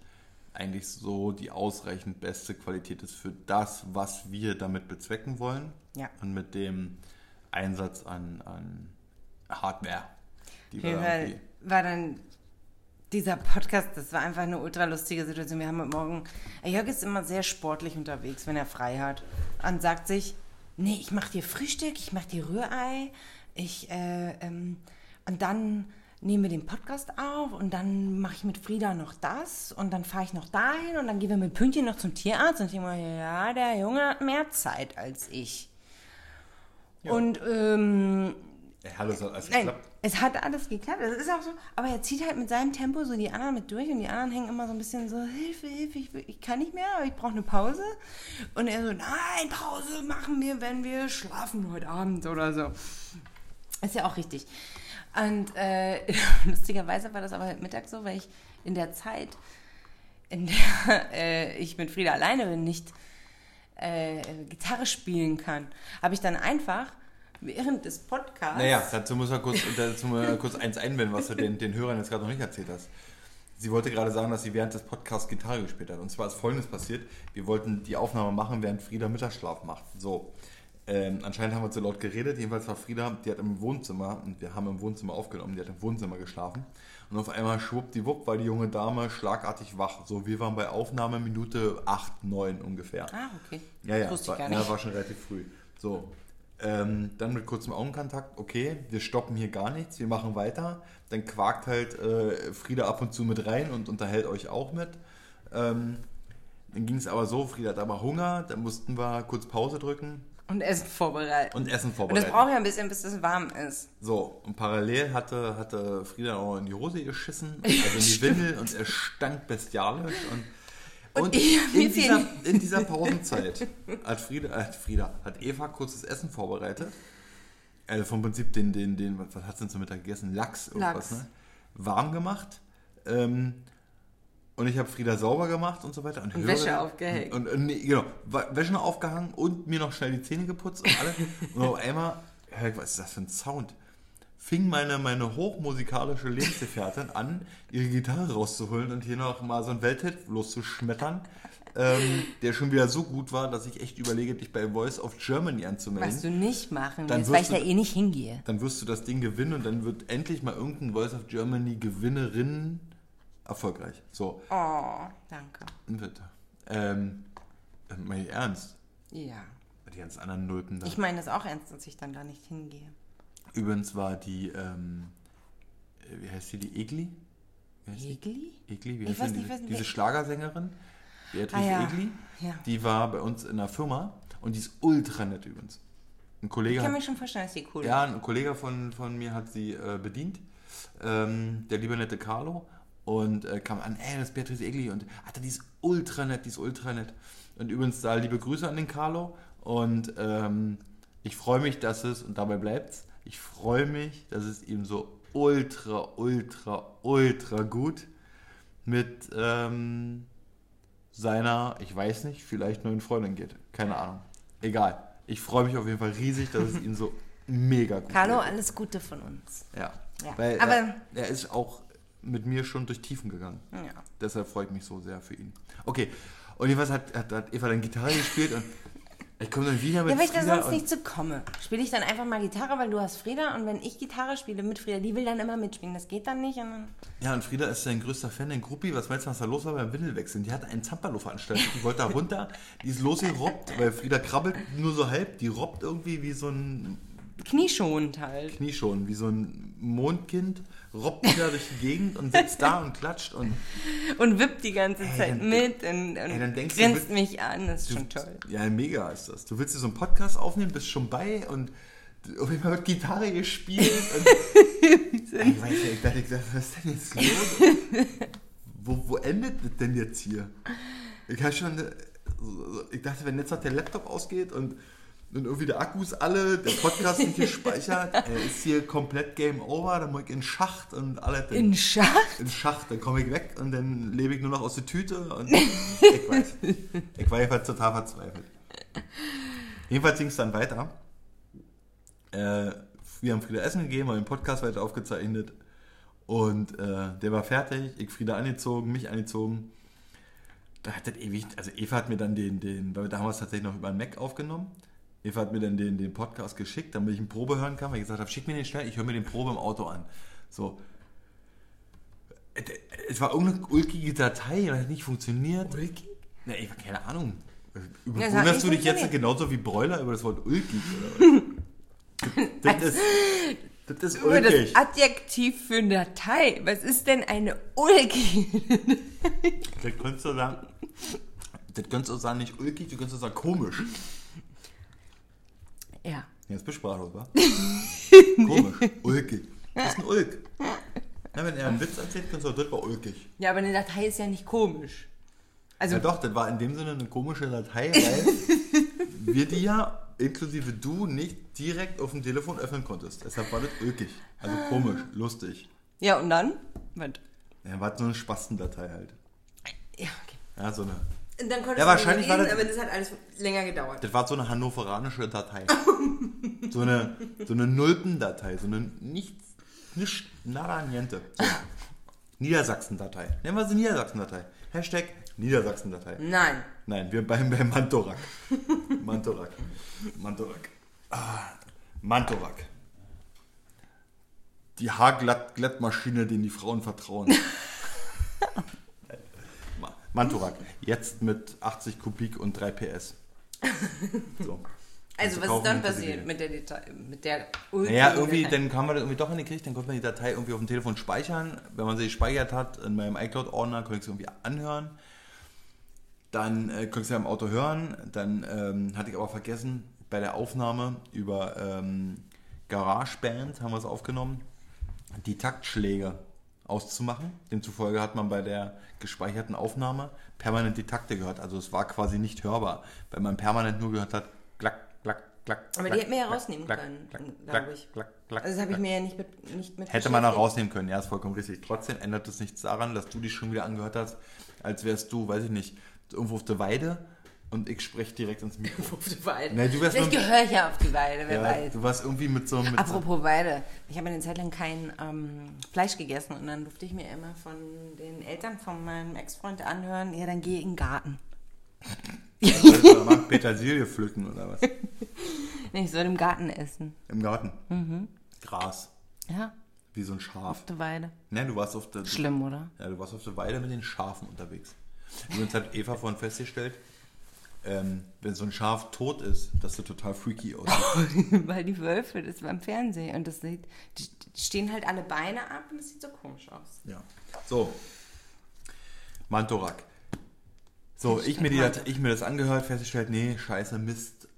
eigentlich so die ausreichend beste Qualität ist für das, was wir damit bezwecken wollen Ja. und mit dem Einsatz an, an Hardware. Die da Fall war dann dieser Podcast, das war einfach eine ultra lustige Situation. Wir haben heute Morgen, Jörg ist immer sehr sportlich unterwegs, wenn er frei hat. Und sagt sich, nee, ich mache dir Frühstück, ich mache dir Rührei, ich, äh, ähm, und dann nehmen wir den Podcast auf und dann mache ich mit Frieda noch das und dann fahre ich noch dahin und dann gehen wir mit Pünktchen noch zum Tierarzt und ich denke mal, ja, der Junge hat mehr Zeit als ich. Und ähm, Ja, hallo, es hat alles Nein, geklappt. es hat alles geklappt. Das ist auch so. Aber er zieht halt mit seinem Tempo so die anderen mit durch und die anderen hängen immer so ein bisschen so, Hilfe, Hilfe, ich, ich kann nicht mehr, aber ich brauche eine Pause. Und er so, nein, Pause machen wir, wenn wir schlafen heute Abend oder so. Ist ja auch richtig. Und äh, lustigerweise war das aber heute Mittag so, weil ich in der Zeit, in der äh, ich mit Frieda alleine bin, nicht äh, Gitarre spielen kann, habe ich dann einfach während des Podcasts Naja, dazu muss man kurz, dazu mal kurz eins einwenden, was du den, den Hörern jetzt gerade noch nicht erzählt hast. Sie wollte gerade sagen, dass sie während des Podcasts Gitarre gespielt hat. Und zwar ist folgendes passiert. Wir wollten die Aufnahme machen, während Frieda Mittagsschlaf macht. So. Ähm, anscheinend haben wir zu laut geredet. Jedenfalls war Frieda, die hat im Wohnzimmer, und wir haben im Wohnzimmer aufgenommen, die hat im Wohnzimmer geschlafen. Und auf einmal schwuppdiwupp war die junge Dame schlagartig wach. So, wir waren bei Aufnahme Minute 8, 9 ungefähr. Ah, okay. Ja, ja, Das wusste war, ich gar ja, nicht. war schon relativ früh. So, ähm, dann mit kurzem Augenkontakt, okay, wir stoppen hier gar nichts, wir machen weiter. Dann quakt halt äh, Frieda ab und zu mit rein und unterhält euch auch mit. Ähm, dann ging es aber so, Frieda hat aber Hunger, dann mussten wir kurz Pause drücken Und Essen vorbereiten. und Essen Und das vorbereiten. braucht ja ein bisschen, bis das warm ist. So, und parallel hatte, hatte Frieda auch in die Hose geschissen, also in die Windel und er stank bestialisch. Und, und, mir in, dieser, in dieser Pausenzeit hat Frieda, äh, Frieda, hat Eva kurzes Essen vorbereitet. Also vom Prinzip den, den, den, was, hat sie denn zum Mittag gegessen? Lachs, irgendwas, Lachs. ne? Warm gemacht. Ähm, und ich habe Frieda sauber gemacht und so weiter. Und, Und höre- Wäsche aufgehängt. Und, und nee, genau, Wäsche noch aufgehangen und mir noch schnell die Zähne geputzt und alles. und auf einmal, was ist das für ein Sound? Fing meine, meine hochmusikalische Lebensgefährtin an, ihre Gitarre rauszuholen und hier noch mal so ein Welthit loszuschmettern, ähm, der schon wieder so gut war, dass ich echt überlege, dich bei Voice of Germany anzumelden Was du nicht machen Dann willst, weil ich da eh nicht hingehe. dann wirst du das Ding gewinnen und dann wird endlich mal irgendein Voice of Germany Gewinnerin erfolgreich. So, Oh, danke. bitte. Ähm, mein ich ernst. Ja. Die ganzen anderen Nulpen da. Ich meine das auch ernst, dass ich dann da nicht hingehe. Übrigens war die, ähm, äh, wie heißt die, die Egli? Egli? Egli, wie heißt nicht, diese, diese Schlagersängerin? Beatrice Ah, ja. Egli? Ja. Die war bei uns in der Firma und die ist ultra nett übrigens. Ein Kollege Ich kann hat mir schon vorstellen, dass die cool Ja, ein Kollege von, von mir hat sie äh, bedient, ähm, der liebe nette Carlo, und äh, kam an, ey, das ist Beatrice Egli, und Alter, die ist ultra nett, die ist ultra nett. Und übrigens da liebe Grüße an den Carlo, und ähm, ich freue mich, dass es, und dabei bleibt's, ich freue mich, dass es ihm so ultra, ultra, ultra gut mit ähm, seiner, ich weiß nicht, vielleicht neuen Freundin geht. Keine Ahnung. Egal. Ich freue mich auf jeden Fall riesig, dass es ihm so mega gut Carlo, geht. alles Gute von uns. Ja. Ja, Weil aber- er, er ist auch mit mir schon durch Tiefen gegangen. Ja. Deshalb freue ich mich so sehr für ihn. Okay. Und jedenfalls hat, hat, hat Eva dann Gitarre gespielt und ich komme dann wieder mit Ja, weil ich da Frieda sonst nicht zu komme. Spiele ich dann einfach mal Gitarre, weil du hast Frieda und wenn ich Gitarre spiele mit Frieda, die will dann immer mitspielen. Das geht dann nicht. Und dann Ja, und Frieda ist sein größter Fan, ein Gruppi. Was meinst du, was da los war beim Windelwechseln? Die hat einen Zampalo veranstaltet, die wollte da runter, die ist losgerobbt, weil Frieda krabbelt nur so halb, die robbt irgendwie wie so ein knieschonend halt. Knieschon, wie so ein Mondkind, robbt wieder durch die Gegend und sitzt da und klatscht und Und wippt die ganze Ey, Zeit dann- mit und, und Ey, du, grinst du- mich an. Das ist schon toll. Ja, mega ist das. Du willst dir so einen Podcast aufnehmen, bist schon bei und auf jeden Fall wird Gitarre gespielt. Und ich weiß ja, ich dachte, ich dachte, was ist denn jetzt los? wo, wo endet das denn jetzt hier? Ich schon, ich dachte, wenn jetzt noch der Laptop ausgeht und, und irgendwie der Akku ist alle, der Podcast nicht gespeichert, äh, ist hier komplett Game Over, dann muss ich in Schacht und alles. In Schacht? in Schacht, dann komme ich weg und dann lebe ich nur noch aus der Tüte und ich weiß. Ich war jedenfalls total verzweifelt. Jedenfalls ging es dann weiter. Äh, wir haben Frieda Essen gegeben, haben den Podcast weiter aufgezeichnet und äh, der war fertig. Ich Frieda angezogen, mich angezogen. Da hat das ewig, also Eva hat mir dann den, den, weil wir es tatsächlich noch über einen Mac aufgenommen. Eva hat mir dann den, den Podcast geschickt, damit ich einen Probe hören kann, weil ich gesagt habe, schick mir den schnell, ich höre mir den Probe im Auto an. So, es war irgendeine ulkige Datei und hat nicht funktioniert. Ulkig? Na, ey, keine Ahnung. Hat Wunderst du dich jetzt genauso wie Bräuler über das Wort ulkig? Oder das, ist, das ist Über das. Adjektiv für eine Datei. Was ist denn eine ulkige? Das könntest du sagen. Das könntest du sagen, nicht ulkig, du könntest sagen komisch. Ja. Jetzt bist du sprachlos, wa? Komisch. Ulkig. Das ist ein Ulk. Na, wenn er einen Witz erzählt, kannst du das war ulkig. Ja, aber eine Datei ist ja nicht komisch. Also, Ja doch, das war in dem Sinne eine komische Datei, weil wir die ja, inklusive du, nicht direkt auf dem Telefon öffnen konntest. Deshalb war das ulkig. Also komisch, lustig. ja, und dann? Was? Ja, war so eine Spastendatei halt. Ja, okay. Ja, so eine. Und dann konntest Ja, wahrscheinlich war lesen, das- aber das hat alles länger gedauert. Das war so eine hannoveranische Datei. so eine, so eine Nulpendatei, so eine nichts, nicht, nada niente. So. Niedersachsen-Datei. Nennen wir sie Niedersachsen-Datei. Hashtag Niedersachsen-Datei. Nein. Nein, wir beim, beim Mantorak. Mantorak. Mantorak. Ah, Mantorak. Die Haarglattmaschine, denen die Frauen vertrauen. Ma- Mantorak. Jetzt mit 80 Kubik und 3 PS. So. Also, du was ist dann passiert mit der Datei? Mit der Naja, irgendwie, Datei? dann haben wir das irgendwie doch hingekriegt, dann konnte man die Datei irgendwie auf dem Telefon speichern. Wenn man sie gespeichert hat, in meinem iCloud-Ordner, konnte ich sie irgendwie anhören. Dann äh, konnte ich sie im Auto hören. Dann ähm, hatte ich aber vergessen, bei der Aufnahme über ähm, GarageBand haben wir es aufgenommen, die Taktschläge auszumachen. Demzufolge hat man bei der gespeicherten Aufnahme permanent die Takte gehört. Also es war quasi nicht hörbar, weil man permanent nur gehört hat, klack, klack, klack. Aber die klack, hätten wir ja rausnehmen klack, können, klack, glaub klack, ich. klack, Also, das habe ich mir ja nicht mit, nicht mit Hätte man auch rausnehmen können, ja, ist vollkommen richtig. Trotzdem ändert es nichts daran, dass du dich schon wieder angehört hast, als wärst du, weiß ich nicht, irgendwo auf der Weide und ich spreche direkt ins Mikro. Auf die Weide. Nee, du Vielleicht gehöre ich ja auf die Weide, wer Ja, weiß. du warst irgendwie mit so so, Apropos Weide. Ich habe eine Zeit lang kein ähm, Fleisch gegessen und dann durfte ich mir immer von den Eltern von meinem Ex-Freund anhören, ja, dann geh in den Garten. soll machen? Petersilie pflücken oder was? Nee, ich soll im Garten essen. Im Garten. Mhm. Gras. Ja, Wie so ein auf Schaf. der Weide. Ne, du warst auf der Schlimm, oder? Ja, du warst auf der Weide mit den Schafen unterwegs. Übrigens hat Eva vorhin festgestellt, ähm, wenn so ein Schaf tot ist, dass du total freaky aussieht. Weil die Wölfe, das war im Fernsehen und das sieht, die stehen halt alle Beine ab und das sieht so komisch aus. Ja. So. Mantorak. So, ich mir, die, ich mir das angehört, festgestellt, nee, scheiße, Mist,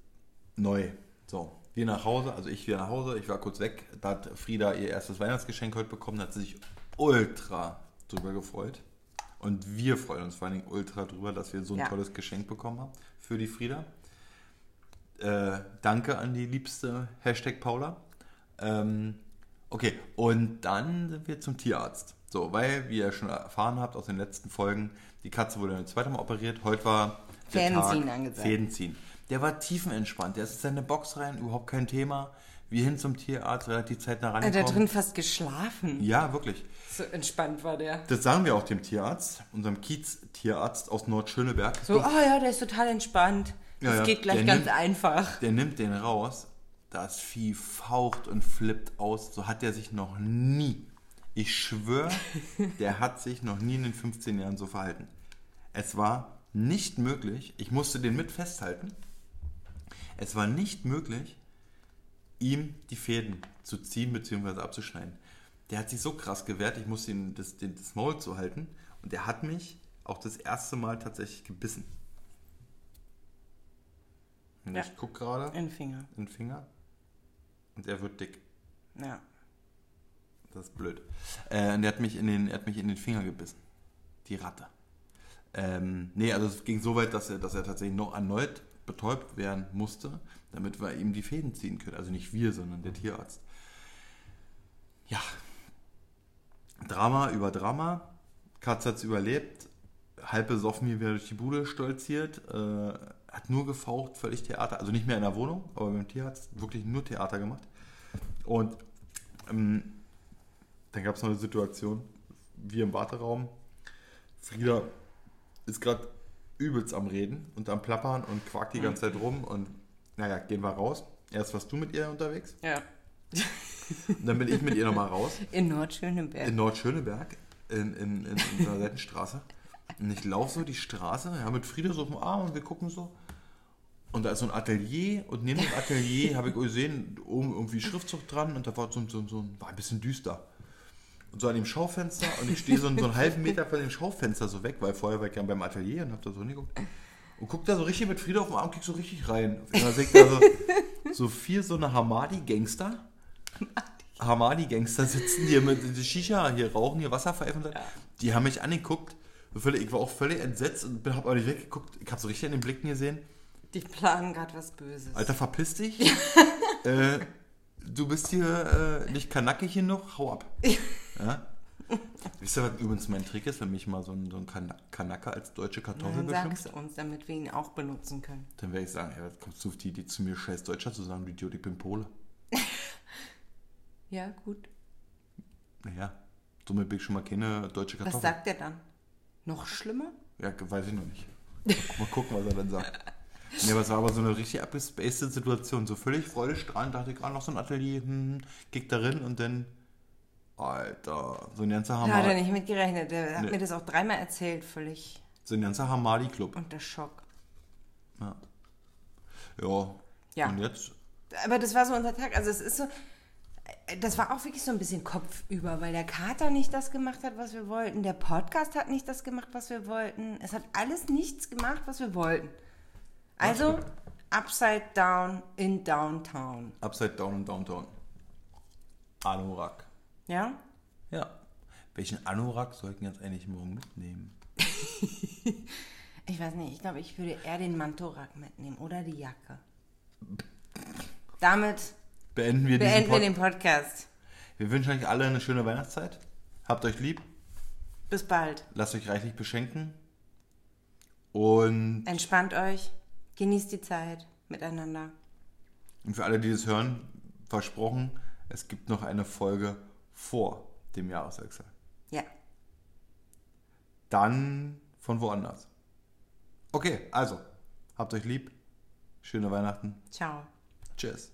neu. So, wir nach Hause, also ich wieder nach Hause, ich war kurz weg, da hat Frieda ihr erstes Weihnachtsgeschenk heute bekommen, da hat sie sich ultra drüber gefreut. Und wir freuen uns vor allen Dingen ultra drüber, dass wir so ein Ja. tolles Geschenk bekommen haben für die Frieda. Äh, danke an die liebste Hashtag Paula. Ähm, okay, und dann sind wir zum Tierarzt. So, weil, wie ihr schon erfahren habt aus den letzten Folgen, die Katze wurde ein zweites Mal operiert. Heute war der Fäden Tag, ziehen angesagt. Fäden ziehen. Der war tiefenentspannt. Der ist in seine Box rein, überhaupt kein Thema. Wir hin zum Tierarzt, relativ zeitnah Er hat rangekommen. da drin fast geschlafen. Ja, wirklich. So entspannt war der. Das sagen wir auch dem Tierarzt, unserem Kiez-Tierarzt aus Nordschöneberg. So, oh ja, der ist total entspannt. Ja, Das ja. geht gleich Der ganz nimmt- einfach. Der nimmt den raus, das Vieh faucht und flippt aus. So hat er sich noch nie, ich schwöre, der hat sich noch nie in den 15 Jahren so verhalten. Es war nicht möglich, ich musste den mit festhalten, es war nicht möglich, ihm die Fäden zu ziehen bzw. abzuschneiden. Der hat sich so krass gewehrt, ich musste ihm das, den, das Maul zuhalten und er hat mich auch das erste Mal tatsächlich gebissen. Und Ja. ich gucke gerade In den Finger. in den Finger und er wird dick. Ja. Das ist blöd. Äh, und er hat mich in den, er hat mich in den Finger gebissen. Die Ratte. Ähm, nee, also es ging so weit, dass er, dass er tatsächlich noch erneut betäubt werden musste, damit wir ihm die Fäden ziehen können. Also nicht wir, sondern der Tierarzt. Ja. Drama über Drama. Katz hat es überlebt. Halb besoffen hier wieder durch die Bude stolziert. Äh, hat nur gefaucht, völlig Theater. Also nicht mehr in der Wohnung, aber beim Tierarzt wirklich nur Theater gemacht. Und ähm, dann gab es noch eine Situation, wir im Warteraum. Frieda ist gerade übelst am Reden und am Plappern und quakt die ganze Zeit rum und naja, gehen wir raus. Erst warst du mit ihr unterwegs Ja. und dann bin ich mit ihr nochmal raus In Nordschöneberg. in Nordschöneberg in, in, in, in der Seitenstraße. Und ich laufe so die Straße, ja, mit Frieda so auf dem Arm und wir gucken so. Und da ist so ein Atelier und neben dem Atelier habe ich gesehen, oben irgendwie Schriftzug dran und da war so, ein- so, so ein, war ein bisschen düster. Und so an dem Schaufenster und ich stehe so, einen- so einen halben Meter von dem Schaufenster so weg, weil vorher war ich ja beim Atelier und habe da so hingeguckt. Und guck da so richtig mit Frieda auf dem Arm, krieg so richtig rein. Und dann sehe ich da so, so vier so eine Hamadi-Gangster. Hamadi-Gangster sitzen hier mit die Shisha, hier rauchen, hier Wasserpfeifen. Die haben mich angeguckt. Ich war auch völlig entsetzt und habe aber nicht weggeguckt. Ich habe so richtig in den Blicken gesehen. Die planen gerade was Böses. Alter, verpiss dich. äh, du bist hier äh, nicht kanackig genug, hau ab. Ja? Wisst ihr, was übrigens mein Trick ist, wenn mich mal so ein, so ein Kanacke als deutsche Kartoffel Dann beschimpft? sagst du uns, damit wir ihn auch benutzen können. Dann werde ich sagen, ja, was kommst du auf die Idee zu mir, scheiß Deutscher zu sagen, du Idiot, ich bin Pole. Ja, gut. Naja, somit bin ich schon mal keine deutsche Was Kartoffel. sagt er dann? Noch schlimmer? Ja, weiß ich noch nicht. Mal gucken, was er dann sagt. Nee, aber es war aber so eine richtig abgespacede Situation. So völlig freudestrahlend dachte ich gerade noch so ein Atelier, hm, kick darin und dann, Alter, so ein ganzer Da hat er Hamadi, nicht mit gerechnet. Der hat Nee. mir das auch dreimal erzählt, völlig so ein ganzer Hamadi-Club. unter Schock. Ja. ja. Ja. Und jetzt? Aber das war so unser Tag. Also es ist so, das war auch wirklich so ein bisschen kopfüber, weil der Kater nicht das gemacht hat, was wir wollten. Der Podcast hat nicht das gemacht, was wir wollten. Es hat alles nichts gemacht, was wir wollten. Also, upside down in downtown. Upside Down und Downtown. Anorak. Ja? Ja. Welchen Anorak sollten wir jetzt eigentlich morgen mitnehmen? Ich weiß nicht, ich glaube, ich würde eher den Mantorak mitnehmen oder die Jacke. Damit Beenden wir beenden wir den Pod Podcast. Wir wünschen euch alle eine schöne Weihnachtszeit. Habt euch lieb. Bis bald. Lasst euch reichlich beschenken. Und, Entspannt euch. Genießt die Zeit miteinander. und für alle, die das hören, versprochen, es gibt noch eine Folge vor dem Jahreswechsel. Ja. Dann von woanders. Okay, also, habt euch lieb. Schöne Weihnachten. Ciao. Tschüss.